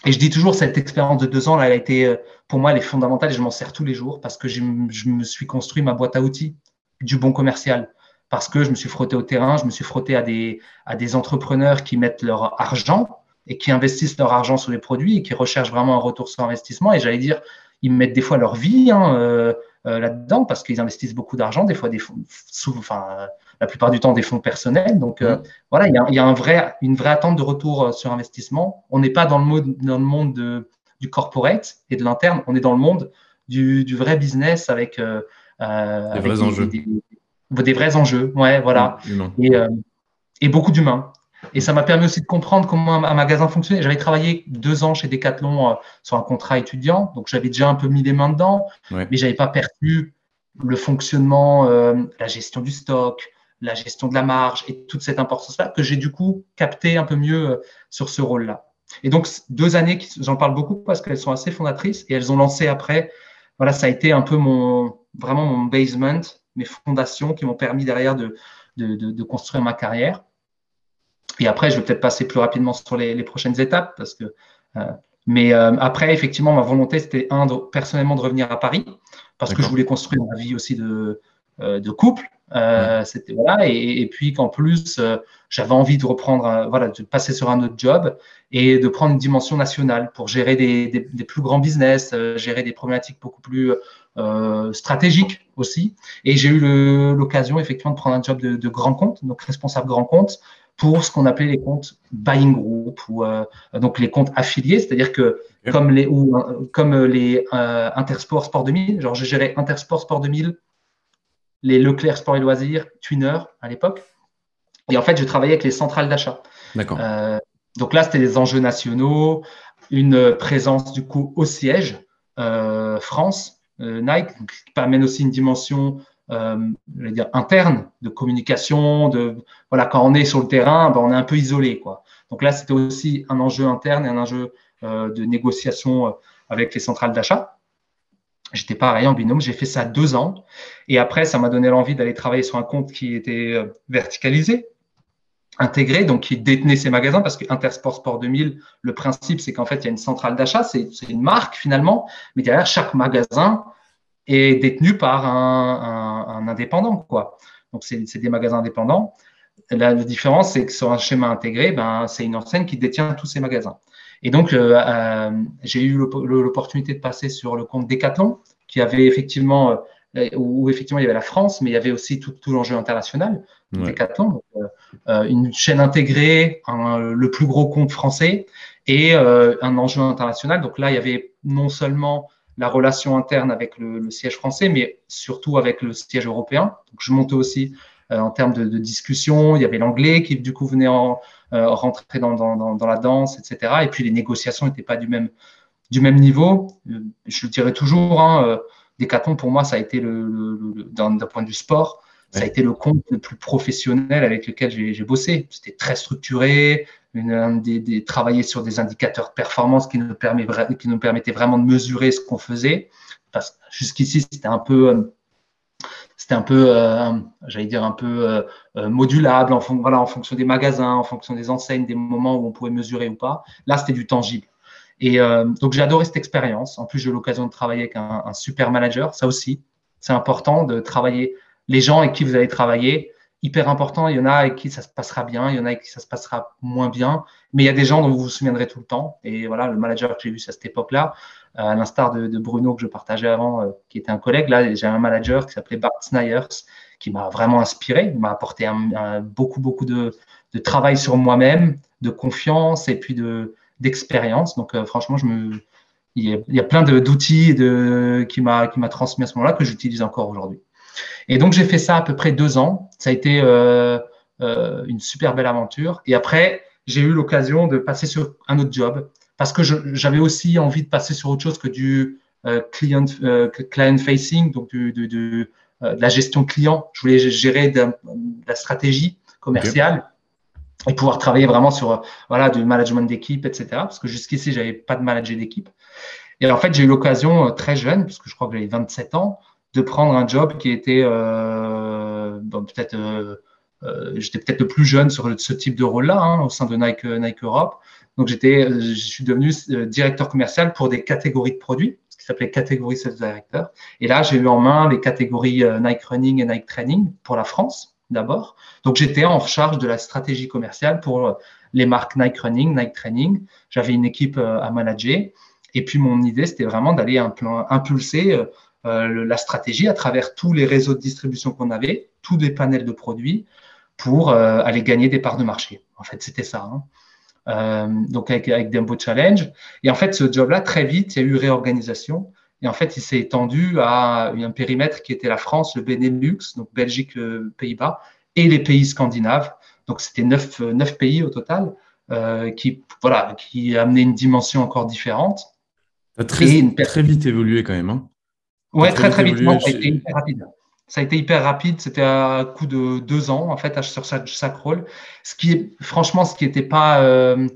Et je dis toujours, cette expérience de deux ans, elle a été, euh, pour moi, elle est fondamentale et je m'en sers tous les jours parce que je, me suis construit ma boîte à outils du bon commercial. Parce que je me suis frotté au terrain, je me suis frotté à des, à des entrepreneurs qui mettent leur argent et qui investissent leur argent sur les produits et qui recherchent vraiment un retour sur investissement. Et j'allais dire, ils mettent des fois leur vie hein, euh, euh, là-dedans parce qu'ils investissent beaucoup d'argent, des fois des fonds, enfin, la plupart du temps des fonds personnels. Donc euh, mmh. voilà, il y a, y a un vrai, une vraie attente de retour euh, sur investissement. On n'est pas dans le, mode, dans le monde de, du corporate et de l'interne, on est dans le monde du, du vrai business avec, euh, des vrais enjeux. Des, vrais enjeux, ouais, voilà. Mmh, et, et, beaucoup d'humains. Et ça m'a permis aussi de comprendre comment un, magasin fonctionnait. J'avais travaillé deux ans chez Decathlon sur un contrat étudiant, donc j'avais déjà un peu mis les mains dedans, mais mais j'avais pas perçu le fonctionnement, la gestion du stock, la gestion de la marge et toute cette importance-là que j'ai du coup capté un peu mieux sur ce rôle-là. Et donc, deux années, j'en parle beaucoup parce qu'elles sont assez fondatrices et elles ont lancé après. Voilà, ça a été un peu mon, vraiment mon basement, mes fondations qui m'ont permis derrière de, de, de, construire ma carrière. Et après, je vais peut-être passer plus rapidement sur les, les prochaines étapes parce que. Euh, mais euh, après, effectivement, ma volonté, c'était un, personnellement, de revenir à Paris parce que je voulais construire ma vie aussi de, euh, de couple. Euh, c'était voilà et, et puis qu'en plus euh, j'avais envie de reprendre voilà de passer sur un autre job et de prendre une dimension nationale pour gérer des, des, des plus grands business gérer des problématiques beaucoup plus stratégiques aussi. Et j'ai eu l'occasion effectivement de prendre un job de, de, grand compte donc responsable grand compte pour ce qu'on appelait les comptes buying group ou donc les comptes affiliés. C'est-à-dire que comme les ou comme les Intersport Sport 2000 genre je gérais Intersport Sport 2000 les Leclerc Sport et Loisirs, Twinner à l'époque. Et en fait, je travaillais avec les centrales d'achat. D'accord. Euh, donc là, c'était des enjeux nationaux, une présence du coup au siège, euh, France, euh, Nike, qui amène aussi une dimension dire, interne de communication. De, voilà, quand on est sur le terrain, ben, on est un peu isolé. Quoi. Donc là, c'était aussi un enjeu interne et un enjeu de négociation avec les centrales d'achat. J'étais pareil en binôme, j'ai fait ça deux ans. Et après, ça m'a donné l'envie d'aller travailler sur un compte qui était euh, verticalisé, intégré, donc qui détenait ses magasins, parce que Intersport Sport 2000, le principe, c'est qu'en fait, il y a une centrale d'achat, c'est une marque finalement, mais derrière, chaque magasin est détenu par un, indépendant. Quoi. Donc, c'est des magasins indépendants. La, différence, c'est que sur un schéma intégré, ben, c'est une enseigne qui détient tous ces magasins. Et donc, euh, euh, j'ai eu l'opportunité de passer sur le compte Decathlon, qui avait effectivement, euh, où effectivement il y avait la France, mais il y avait aussi tout, tout l'enjeu international. Decathlon, une chaîne intégrée, le plus gros compte français et un enjeu international. Donc là, il y avait non seulement la relation interne avec le, le, siège français, mais surtout avec le siège européen. Donc, je montais aussi en termes de, de, discussion. Il y avait l'anglais qui, du coup, venait en, rentrer dans, dans, dans, la danse, etc. Et puis les négociations n'étaient pas du même, du même niveau. Euh, je le dirais toujours, hein, euh, Decathlon, pour moi, ça a été, le, le, d'un point de vue sport, ça a été le compte le plus professionnel avec lequel j'ai, bossé. C'était très structuré, une, des, des, travailler sur des indicateurs de performance qui nous, permet, qui nous permettaient vraiment de mesurer ce qu'on faisait. Parce que jusqu'ici, c'était un peu c'était un peu, euh, j'allais dire, un peu euh, euh, modulable en, fonction des magasins, en fonction des enseignes, des moments où on pouvait mesurer ou pas. Là, c'était du tangible. Et donc, j'ai adoré cette expérience. En plus, j'ai eu l'occasion de travailler avec un, super manager. Ça aussi, c'est important de travailler les gens avec qui vous allez travailler. Hyper important. Il y en a avec qui ça se passera bien, il y en a avec qui ça se passera moins bien. Mais il y a des gens dont vous vous souviendrez tout le temps. Et voilà, le manager que j'ai vu à cette époque-là, à l'instar de, Bruno que je partageais avant, euh, qui était un collègue. Là, j'ai un manager qui s'appelait Bart Snyers, qui m'a vraiment inspiré. M'a apporté beaucoup, beaucoup de, travail sur moi-même, de confiance et puis de d'expérience. Donc, euh, franchement, je me, il y a, plein d'outils qui m'a transmis à ce moment-là que j'utilise encore aujourd'hui. Et donc, j'ai fait ça à peu près deux ans. Ça a été euh, une super belle aventure. Et après, j'ai eu l'occasion de passer sur un autre job parce que j'avais aussi envie de passer sur autre chose que du euh, client, euh, client facing, donc du, euh, de, la gestion client. Je voulais gérer de, la stratégie commerciale et pouvoir travailler vraiment sur voilà du management d'équipe, etc. Parce que jusqu'ici, j'avais pas de manager d'équipe. Et en fait, j'ai eu l'occasion très jeune, parce que je crois que j'avais 27 ans, de prendre un job qui était bon, peut-être j'étais peut-être le plus jeune sur ce type de rôle-là hein, au sein de Nike, Nike Europe. Donc, j'étais, euh, je suis devenu euh, directeur commercial pour des catégories de produits, ce qui s'appelait catégorie sales director. Et là, j'ai eu en main les catégories euh, Nike Running et Nike Training pour la France d'abord. Donc, j'étais en charge de la stratégie commerciale pour les marques Nike Running, Nike Training. J'avais une équipe à manager. Et puis, mon idée, c'était vraiment d'aller impulser la stratégie à travers tous les réseaux de distribution qu'on avait, tous les panels de produits pour aller gagner des parts de marché. En fait, c'était ça. Hein. Euh, donc avec, avec Dembo Challenge. Et en fait, ce job-là, très vite, il y a eu réorganisation. Et en fait, il s'est étendu à un périmètre qui était la France, le Benelux, donc Belgique, euh, Pays-Bas, et les pays scandinaves. Donc, c'était neuf, neuf pays au total, euh, qui, voilà, qui amenaient une dimension encore différente. Très, très vite évolué quand même. Hein ouais, très, très vite. Moi, été hyper rapide. Ça a été hyper rapide. C'était à coup de deux ans, en fait, sur chaque, rôle. Ce qui est, franchement, ce qui n'était pas, euh,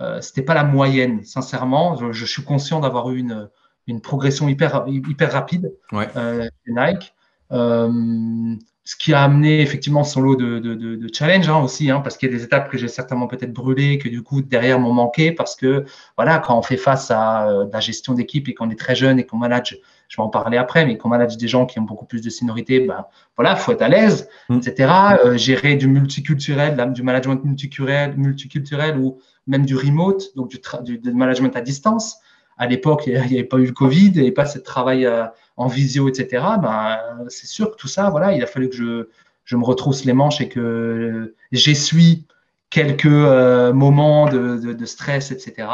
euh, c'était pas la moyenne, sincèrement. Je, suis conscient d'avoir eu une, une progression hyper, hyper rapide ouais. euh, Nike. Euh, ce qui a amené effectivement son lot de, de, de, de challenge hein, aussi, hein, parce qu'il y a des étapes que j'ai certainement peut-être brûlées, que du coup derrière m'ont manqué, parce que voilà, quand on fait face à la gestion d'équipe et qu'on est très jeune et qu'on manage, je vais en parler après, mais qu'on manage des gens qui ont beaucoup plus de seniorité, ben voilà, faut être à l'aise, mm. etc. Euh, gérer du multiculturel, du management multiculturel, multiculturel ou même du remote, donc du, du management à distance à l'époque, il n'y avait pas eu le Covid, il n'y avait pas ce travail euh, en visio, etc. Ben, c'est sûr que tout ça, voilà, il a fallu que je, je me retrousse les manches et que j'essuie quelques euh, moments de, de, stress, etc.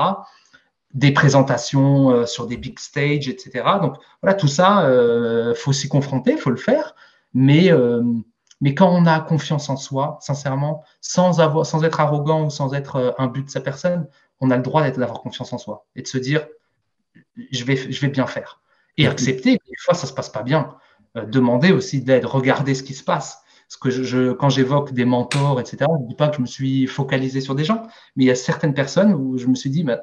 Des présentations euh, sur des big stages, etc. Donc voilà, tout ça, il faut s'y confronter, il faut le faire. Mais, mais quand on a confiance en soi, sincèrement, sans, avoir, sans être arrogant ou sans être un but de sa personne, on a le droit d'avoir confiance en soi et de se dire, je vais, je vais bien faire. Et accepter, des fois, ça ne se passe pas bien. Euh, demander aussi d'aide, regarder ce qui se passe. Parce que je, quand j'évoque des mentors, etc., je ne dis pas que je me suis focalisé sur des gens, mais il y a certaines personnes où je me suis dit, bah,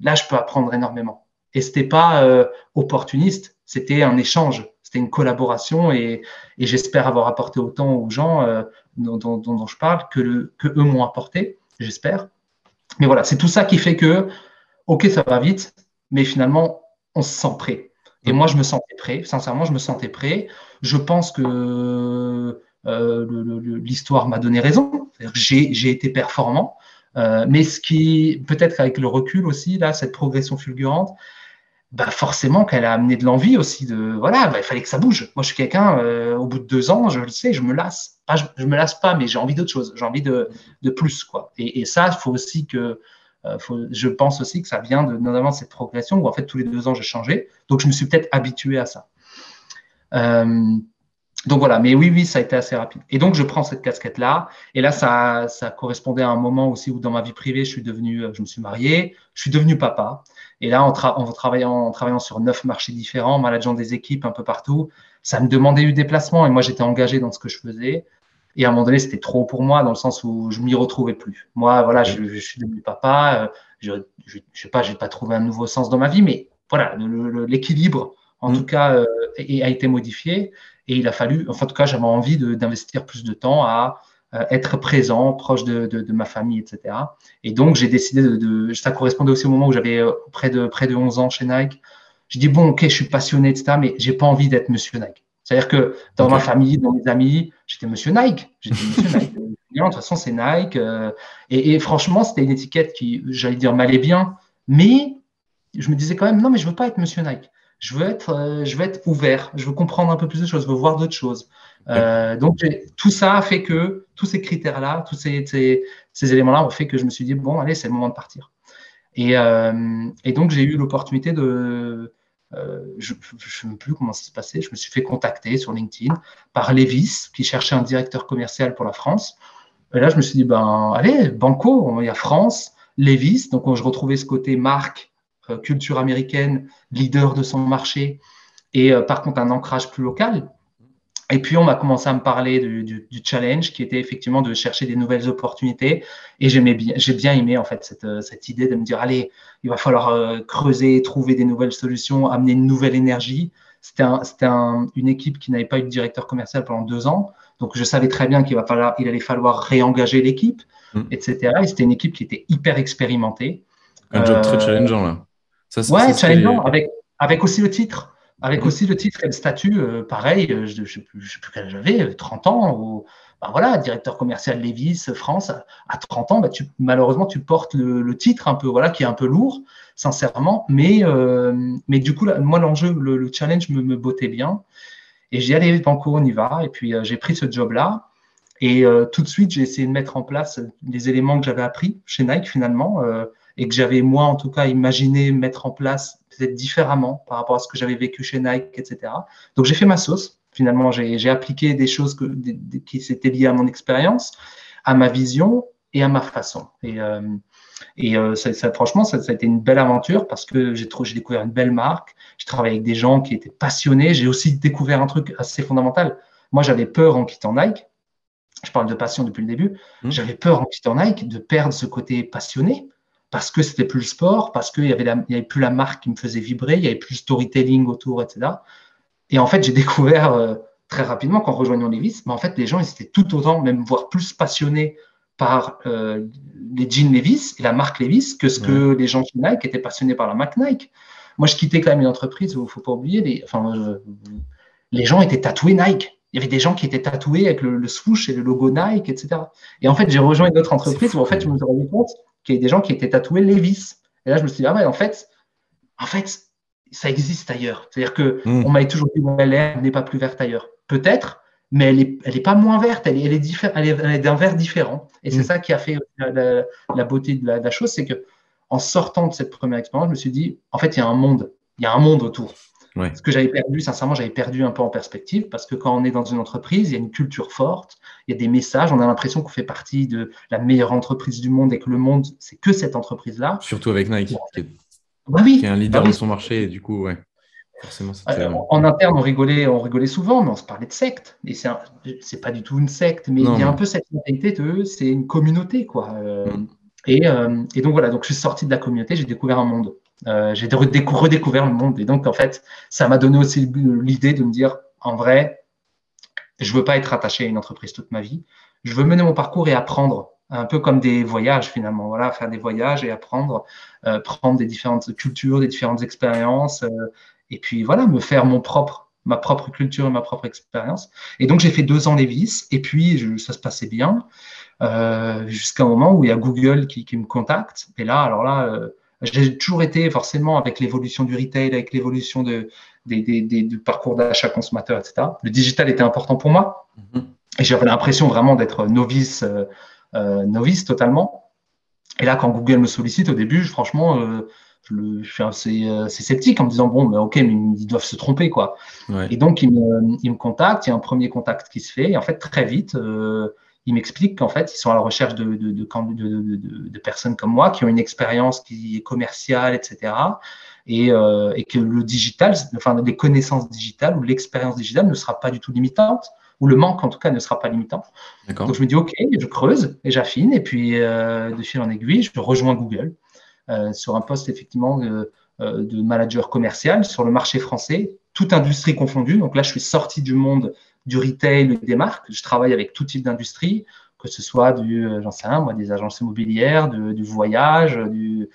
là, je peux apprendre énormément. Et ce n'était pas euh, opportuniste, c'était un échange, c'était une collaboration et, j'espère avoir apporté autant aux gens euh, dont, je parle que, le, que eux m'ont apporté, j'espère. Mais voilà, c'est tout ça qui fait que, ok, ça va vite, mais finalement, on se sent prêt. Et moi, je me sentais prêt. Sincèrement, je me sentais prêt. Je pense que euh, l'histoire m'a donné raison. J'ai été performant. Euh, mais ce qui, peut-être avec le recul aussi, là, cette progression fulgurante, bah forcément qu'elle a amené de l'envie aussi. De voilà, bah, il fallait que ça bouge. Moi, je suis quelqu'un. Euh, au bout de deux ans, je le sais, je me lasse. je, je me lasse pas, mais j'ai envie d'autre chose. J'ai envie de, de plus, quoi. Et, ça, faut aussi que euh, je pense aussi que ça vient de notamment cette progression où en fait tous les deux ans j'ai changé. Donc je me suis peut-être habitué à ça. Donc voilà, mais oui, oui, ça a été assez rapide. Et donc je prends cette casquette-là. Et là, ça, ça correspondait à un moment aussi où dans ma vie privée, je suis devenu, euh, je me suis marié, je suis devenu papa. Et là, en, en travaillant, en travaillant sur neuf marchés différents, en manageant des équipes un peu partout, ça me demandait du déplacement. Et moi, j'étais engagé dans ce que je faisais. Et à un moment donné, c'était trop pour moi dans le sens où je m'y retrouvais plus. Moi, voilà, je, je suis devenu papa. Euh, je, je, je sais pas, j'ai pas trouvé un nouveau sens dans ma vie, mais voilà, l'équilibre, en mm. tout cas, euh, a été modifié. Et il a fallu, enfin, en tout cas, j'avais envie d'investir plus de temps à euh, être présent, proche de, de, de, ma famille, etc. Et donc, j'ai décidé de, de, Ça correspondait aussi au moment où j'avais près de, près de 11 ans chez Nike. J'ai dit, bon, ok, je suis passionné, etc., mais j'ai pas envie d'être monsieur Nike. C'est-à-dire que dans ma famille, dans mes amis, j'étais monsieur Nike. J'étais monsieur Nike. de toute façon, c'est Nike. Euh, et, franchement, c'était une étiquette qui, j'allais dire, m'allait bien. Mais je me disais quand même, non, mais je veux pas être monsieur Nike. Je veux être, euh, je veux être ouvert. Je veux comprendre un peu plus de choses. Je veux voir d'autres choses. Euh, donc, tout ça a fait que, tous ces critères-là, tous ces, ces, éléments-là ont fait que je me suis dit, bon, allez, c'est le moment de partir. Et, et donc, j'ai eu l'opportunité de, euh, je ne sais plus comment ça s'est passé, je me suis fait contacter sur LinkedIn par Levis, qui cherchait un directeur commercial pour la France. Et là, je me suis dit, ben, allez, Banco, il y a France, Levis, donc je retrouvais ce côté marque, euh, culture américaine, leader de son marché, et euh, par contre un ancrage plus local. Et puis, on m'a commencé à me parler du, du, du, challenge qui était effectivement de chercher des nouvelles opportunités. Et j'aimais bien, j'ai bien aimé, en fait, cette, euh, cette, idée de me dire, allez, il va falloir euh, creuser, trouver des nouvelles solutions, amener une nouvelle énergie. C'était un, un, une équipe qui n'avait pas eu de directeur commercial pendant deux ans. Donc, je savais très bien qu'il va falloir, il allait falloir réengager l'équipe, mmh. etc. Et c'était une équipe qui était hyper expérimentée. Un job très euh, challengeant, là. Ça, ouais, challengeant, avec, avec aussi le titre. Avec aussi le titre et le statut, euh, pareil, euh, je ne sais, plus, quel âge j'avais, 30 euh, ans, ou, bah voilà, directeur commercial Levis France, à 30 ans, bah tu, malheureusement, tu portes le, titre un peu, voilà, qui est un peu lourd, sincèrement, mais, mais du coup, moi, l'enjeu, le, challenge me, me bottait bien. Et j'ai allé, Banco, on y va, et puis j'ai pris ce job-là. Et tout de suite, j'ai essayé de mettre en place des éléments que j'avais appris chez Nike, finalement, et que j'avais, moi, en tout cas, imaginé mettre en place peut-être différemment par rapport à ce que j'avais vécu chez Nike, etc. Donc j'ai fait ma sauce. Finalement, j'ai appliqué des choses que, qui s'étaient liées à mon expérience, à ma vision et à ma façon. Et, euh, et euh, ça, franchement, ça, ça, a été une belle aventure parce que j'ai découvert une belle marque. J'ai travaillé avec des gens qui étaient passionnés. J'ai aussi découvert un truc assez fondamental. Moi, j'avais peur en quittant Nike. Je parle de passion depuis le début. Mmh. J'avais peur en quittant Nike de perdre ce côté passionné parce que c'était plus le sport, parce qu'il y avait, avait plus la marque qui me faisait vibrer, il y avait plus storytelling autour, etc. Et en fait, j'ai découvert euh, très rapidement qu'en rejoignant Levis, mais en fait, les gens, ils étaient tout autant, même voire plus passionnés par euh, les jeans Levis et la marque Levis que ce que les gens chez Nike étaient passionnés par la marque Nike. Moi, je quittais quand même une entreprise où il ne faut pas oublier, les, enfin, les gens étaient tatoués Nike. Il y avait des gens qui étaient tatoués avec le, swoosh et le logo Nike, etc. Et en fait, j'ai rejoint une autre entreprise où en fait, je me suis rendu compte y avait des gens qui étaient tatoués Levis. Et là, je me suis dit, ah ouais, en fait, en fait ça existe ailleurs. C'est-à-dire qu'on hmm. on m'avait toujours dit, bon, l'air n'est pas plus verte ailleurs. Peut-être, mais elle n'est elle est pas moins verte, elle est, elle est, elle est, d'un vert différent. Et c'est hmm. ça qui a fait la, beauté de la, chose, c'est que en sortant de cette première expérience, je me suis dit, en fait, il y a un monde, il y a un monde autour. Ce que j'avais perdu, sincèrement, j'avais perdu un peu en perspective parce que quand on est dans une entreprise, il y a une culture forte, il y a des messages, on a l'impression qu'on fait partie de la meilleure entreprise du monde et que le monde, c'est que cette entreprise-là. Surtout avec Nike, qui, est, bah oui, qui est un leader bah de son marché, et du coup, ouais. Forcément, euh, en interne, on rigolait, on rigolait souvent, mais on se parlait de secte. Et c'est, c'est pas du tout une secte, mais il y a un peu cette mentalité de c'est une communauté, quoi. Euh, mm. et, euh, et, donc voilà, donc je suis sorti de la communauté, j'ai découvert un monde. Euh, j'ai redécouvert le monde. Et donc, en fait, ça m'a donné aussi l'idée de me dire, en vrai, je veux pas être attaché à une entreprise toute ma vie. Je veux mener mon parcours et apprendre, un peu comme des voyages finalement. Voilà, faire des voyages et apprendre, euh, prendre des différentes cultures, des différentes expériences, euh, et puis voilà, me faire mon propre ma propre culture et ma propre expérience. Et donc, j'ai fait deux ans Levis, et puis ça se passait bien, jusqu'à un moment où il y a Google qui, me contacte. Et là, alors là, j'ai toujours été forcément avec l'évolution du retail, avec l'évolution de, du parcours d'achat consommateur, etc. Le digital était important pour moi. Mhm. Et j'avais l'impression vraiment d'être novice, euh, euh, novice totalement. Et là, quand Google me sollicite au début, franchement, euh, je, suis assez, sceptique en me disant bon, mais ok, mais ils doivent se tromper quoi. Et donc ils me, ils me contactent, il y a un premier contact qui se fait, et en fait très vite, ils m'expliquent qu'en fait, ils sont à la recherche de, de, de, personnes comme moi qui ont une expérience qui est commerciale, etc. Et, euh, et, que le digital, enfin les connaissances digitales ou l'expérience digitale ne sera pas du tout limitante, ou le manque en tout cas ne sera pas limitant. Donc je me dis ok, je creuse et j'affine, et puis euh, de fil en aiguille, je rejoins Google euh, sur un poste effectivement de, de manager commercial sur le marché français, toute industrie confondue. Donc là, je suis sorti du monde du retail, des marques. Je travaille avec tout type d'industrie, que ce soit du, euh, j'en sais rien, moi, des agences immobilières, du voyage, du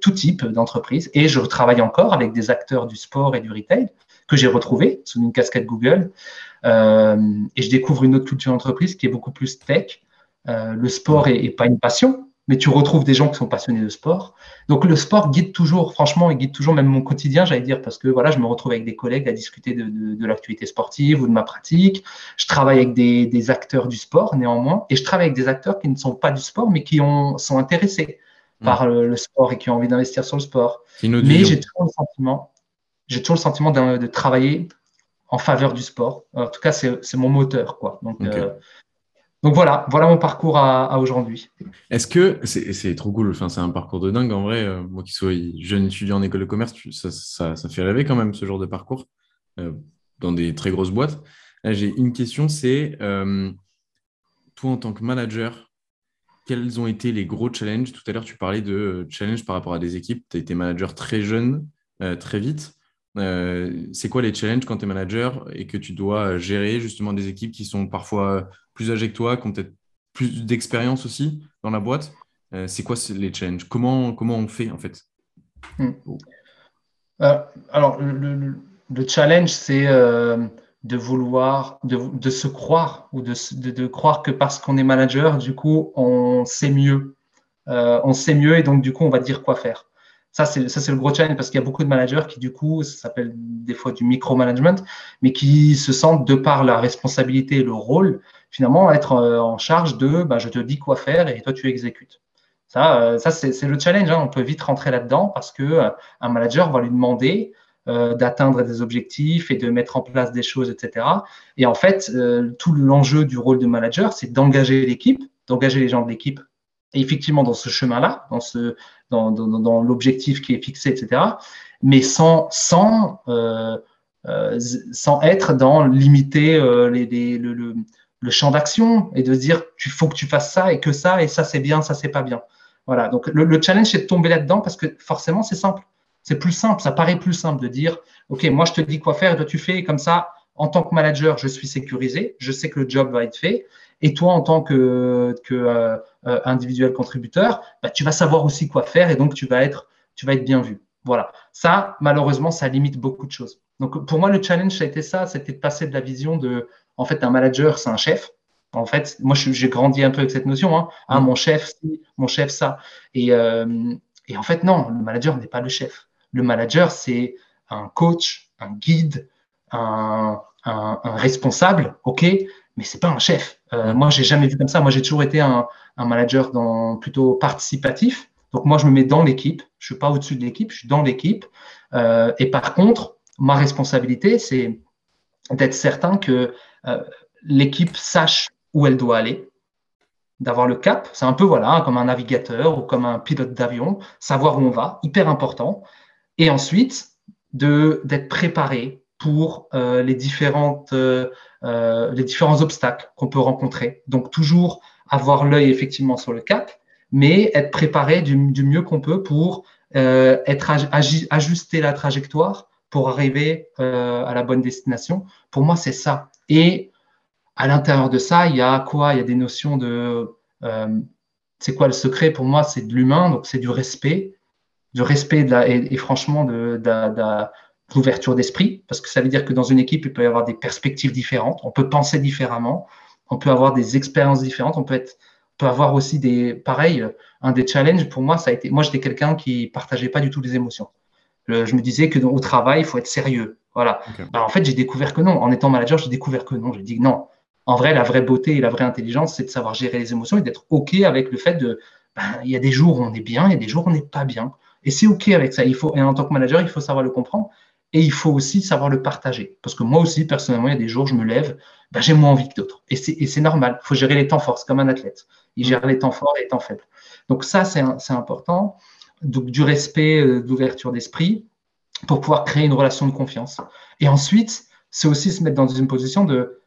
tout type d'entreprise. Et je travaille encore avec des acteurs du sport et du retail que j'ai retrouvés sous une casquette Google. Euh, et je découvre une autre culture d'entreprise qui est beaucoup plus tech. Euh, le sport est, pas une passion, mais tu retrouves des gens qui sont passionnés de sport. Donc le sport guide toujours, franchement, il guide toujours même mon quotidien, j'allais dire, parce que voilà, je me retrouve avec des collègues à discuter de, de, l'activité sportive ou de ma pratique. Je travaille avec des, des, acteurs du sport néanmoins, et je travaille avec des acteurs qui ne sont pas du sport, mais qui ont, sont intéressés mmh. par le, sport et qui ont envie d'investir sur le sport. Mais j'ai toujours le sentiment, j'ai toujours le sentiment de, travailler en faveur du sport. En tout cas, c'est mon moteur, quoi. Donc, euh, donc voilà, voilà mon parcours à, aujourd'hui. Est-ce que c'est trop cool enfin, C'est un parcours de dingue en vrai. Euh, moi qui suis jeune étudiant en école de commerce, ça, ça, fait rêver quand même ce genre de parcours euh, dans des très grosses boîtes. J'ai une question c'est euh, toi en tant que manager, quels ont été les gros challenges? Tout à l'heure, tu parlais de challenges par rapport à des équipes. Tu as été manager très jeune, très vite. c'est quoi les challenges quand tu es manager et que tu dois gérer justement des équipes qui sont parfois plus âgés que toi, qui ont peut-être plus d'expérience aussi dans la boîte. Euh, c'est quoi les challenges? Comment, comment on fait en fait? Hmm. euh, Alors, le, challenge, c'est euh, de vouloir, de, se croire ou de, de, croire que parce qu'on est manager, du coup, on sait mieux. on sait mieux et donc, du coup, on va dire quoi faire. Ça, c'est le gros challenge parce qu'il y a beaucoup de managers qui, du coup, ça s'appelle des fois du micromanagement, mais qui se sentent, de par la responsabilité et le rôle, finalement être euh, en charge de bah, je te dis quoi faire et toi tu exécutes. Ça, euh, ça c'est le challenge. Hein. On peut vite rentrer là-dedans parce que euh, un manager va lui demander d'atteindre des objectifs et de mettre en place des choses, etc. Et en fait, tout l'enjeu du rôle de manager, c'est d'engager l'équipe, d'engager les gens de l'équipe effectivement dans ce chemin-là, dans, ce, dans, l'objectif qui est fixé, etc. Mais sans, sans sans être dans limiter les, le, le, champ d'action et de dire il faut que tu fasses ça et que ça et ça c'est bien, ça c'est pas bien. Voilà, donc le, le challenge c'est de tomber là-dedans parce que forcément c'est simple. C'est plus simple, ça paraît plus simple de dire ok moi je te dis quoi faire et toi tu fais comme ça en tant que manager, je suis sécurisé, je sais que le job va être fait. Et toi, en tant que, que euh, euh, individuel contributeur, bah, tu vas savoir aussi quoi faire et donc tu vas être, tu vas être bien vu. Voilà. Ça, malheureusement, ça limite beaucoup de choses. Donc, pour moi, le challenge, ça a été ça, c'était de passer de la vision de, en fait, un manager, c'est un chef. En fait, moi, j'ai grandi un peu avec cette notion. Hein. Ah, mon chef, mon chef, ça. Et, euh, et en fait, non, le manager n'est pas le chef. Le manager, c'est un coach, un guide, un, un, un responsable, ok, mais c'est pas un chef. Euh, moi, j'ai jamais vu comme ça. Moi, j'ai toujours été un, un, manager dans, plutôt participatif. Donc, moi, je me mets dans l'équipe. Je suis pas au-dessus de l'équipe, je suis dans l'équipe. Euh, et par contre, ma responsabilité, c'est d'être certain que l'équipe sache où elle doit aller, d'avoir le cap. C'est un peu voilà, hein, comme un navigateur ou comme un pilote d'avion, savoir où on va, hyper important. Et ensuite, d'être préparé pour euh, les, différentes, euh, euh, les différents obstacles qu'on peut rencontrer. Donc toujours avoir l'œil effectivement sur le cap, mais être préparé du, mieux qu'on peut pour être ajuster la trajectoire pour arriver à la bonne destination. Pour moi, c'est ça. Et à l'intérieur de ça, il y a quoi? Il y a des notions de c'est quoi le secret? Pour moi, c'est de l'humain, donc c'est du respect, du respect et, franchement de, l'ouverture d'esprit, parce que ça veut dire que dans une équipe, il peut y avoir des perspectives différentes, on peut penser différemment, on peut avoir des expériences différentes, on peut être, avoir aussi des, pareil, un des challenges pour moi, ça a été, moi j'étais quelqu'un qui partageait pas du tout les émotions. je me disais que au travail, il faut être sérieux. Voilà. En fait, j'ai découvert que non. En étant manager, j'ai découvert que non. J'ai dit non. En vrai, la vraie beauté et la vraie intelligence, c'est de savoir gérer les émotions et d'être OK avec le fait de, ben, il y a des jours où on est bien, il y a des jours où on n'est pas bien. Et c'est OK avec ça. Il faut, et en tant que manager, il faut savoir le comprendre. Et il faut aussi savoir le partager. Parce que moi aussi, personnellement, il y a des jours, je me lève, ben, j'ai moins envie que d'autres. Et c'est normal. Il faut gérer les temps forts. C'est comme un athlète. Il gère les temps forts et les temps faibles. Donc ça, c'est important. Donc du respect, euh, d'ouverture d'esprit pour pouvoir créer une relation de confiance. Et ensuite, c'est aussi se mettre dans une position de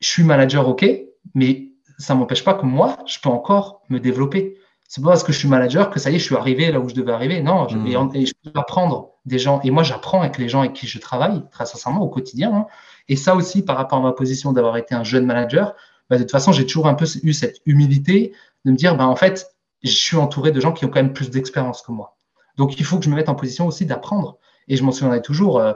je suis manager, ok, mais ça ne m'empêche pas que moi, je peux encore me développer. C'est pas parce que je suis manager que ça y est, je suis arrivé là où je devais arriver. Non, je, hmm. et, je peux apprendre des gens. Et moi, j'apprends avec les gens avec qui je travaille, très sincèrement, au quotidien. Hein. Et ça aussi, par rapport à ma position d'avoir été un jeune manager, bah, de toute façon, j'ai toujours un peu eu cette humilité de me dire, bah, en fait, je suis entouré de gens qui ont quand même plus d'expérience que moi. Donc, il faut que je me mette en position aussi d'apprendre. Et je m'en souviendrai toujours, euh,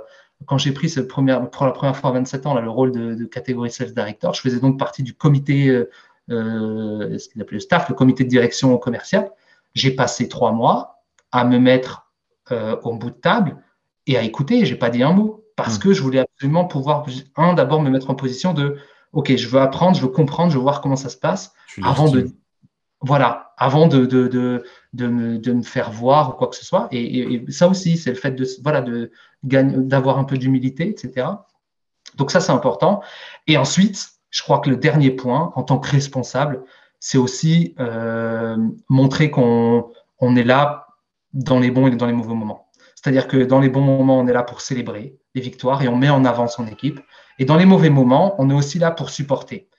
quand j'ai pris cette première, pour la première fois à 27 ans là, le rôle de, de catégorie Sales Director, je faisais donc partie du comité euh, euh, ce qu'il appelait le staff, le comité de direction commerciale. J'ai passé trois mois à me mettre au bout de table et à écouter. J'ai pas dit un mot parce hmm. que je voulais absolument pouvoir, un, d'abord me mettre en position de, OK, je veux apprendre, je veux comprendre, je veux voir comment ça se passe avant de, voilà, avant de, de, de, de, me, de me faire voir ou quoi que ce soit. Et, ça aussi, c'est le fait de, voilà, de d'avoir un peu d'humilité, etc. Donc ça, c'est important. Et ensuite, je crois que le dernier point, en tant que responsable, c'est aussi euh, montrer qu'on on est là dans les bons et dans les mauvais moments. C'est-à-dire que dans les bons moments, on est là pour célébrer les victoires et on met en avant son équipe. Et dans les mauvais moments, on est aussi là pour supporter.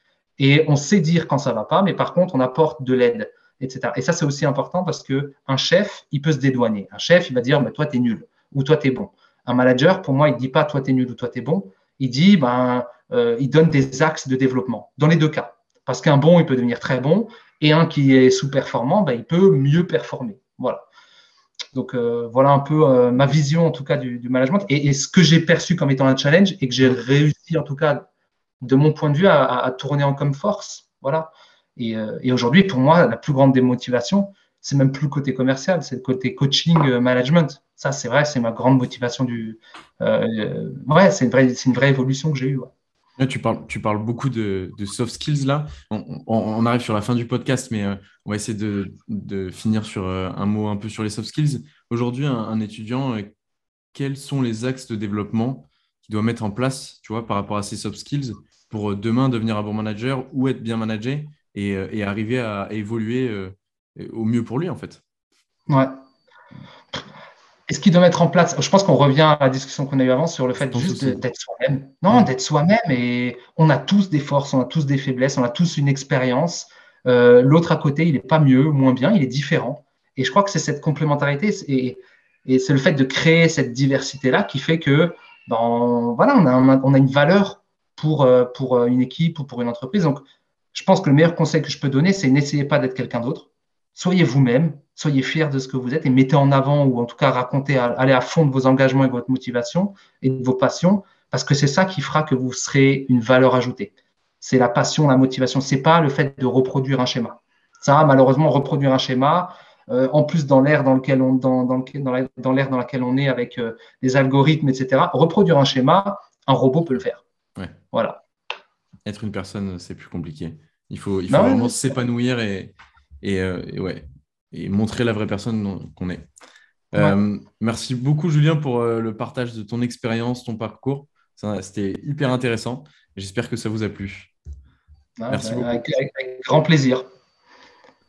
Et on sait dire quand ça va pas, mais par contre, on apporte de l'aide, etc. Et ça, c'est aussi important parce que un chef, il peut se dédouaner. Un chef, il va dire, bah, toi, tu es nul ou toi, tu es bon. Un manager, pour moi, il dit pas, toi, tu es nul ou toi, tu es bon. Il dit, ben, euh, il donne des axes de développement, dans les deux cas. Parce qu'un bon, il peut devenir très bon, et un qui est sous-performant, ben, il peut mieux performer. Voilà. Donc euh, voilà un peu euh, ma vision en tout cas du, management et, ce que j'ai perçu comme étant un challenge et que j'ai réussi en tout cas de mon point de vue à, tourner en comme force. Voilà. Et, et aujourd'hui, pour moi, la plus grande démotivation, c'est même plus le côté commercial, c'est le côté coaching, management. Ça, c'est vrai, c'est ma grande motivation du. ouais, c'est une vraie, évolution que j'ai eue. Tu parles, beaucoup de, soft skills là. On, arrive sur la fin du podcast, mais euh, on va essayer de, finir sur euh, un mot un peu sur les soft skills. Aujourd'hui, un, étudiant, euh, quels sont les axes de développement qu'il doit mettre en place tu vois, par rapport à ces soft skills? Pour demain devenir un bon manager ou être bien managé et, arriver à, évoluer au mieux pour lui en fait Ouais. et ce qui doit mettre en place, je pense qu'on revient à la discussion qu'on a eue avant sur le fait juste d'être soi-même. Non, d'être soi-même et on a tous des forces, on a tous des faiblesses, on a tous une expérience. Euh, l'autre à côté, il n'est pas mieux, moins bien, il est différent. Et je crois que c'est cette complémentarité et, et c'est le fait de créer cette diversité-là qui fait que ben, voilà, on a, on a, une valeur pour, euh, pour une équipe ou pour une entreprise. Donc, je pense que le meilleur conseil que je peux donner, c'est n'essayez pas d'être quelqu'un d'autre. Soyez vous-même, soyez fiers de ce que vous êtes et mettez en avant ou en tout cas racontez, allez à fond de vos engagements et de votre motivation et de vos passions parce que c'est ça qui fera que vous serez une valeur ajoutée. C'est la passion, la motivation. C'est pas le fait de reproduire un schéma. Ça, malheureusement, reproduire un schéma, euh, en plus dans l'ère dans laquelle on est avec euh, des algorithmes, etc. Reproduire un schéma, un robot peut le faire. Voilà. Être une personne, c'est plus compliqué. Il faut, il faut bah vraiment s'épanouir et, euh, et, ouais, et montrer la vraie personne qu'on est. Euh, merci beaucoup, Julien, pour euh, le partage de ton expérience, ton parcours. C'était hyper intéressant. J'espère que ça vous a plu. merci beaucoup. Avec, grand plaisir.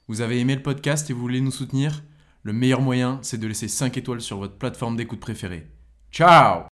Vous avez aimé le podcast et vous voulez nous soutenir? Le meilleur moyen, c'est de laisser 5 étoiles sur votre plateforme d'écoute préférée. Ciao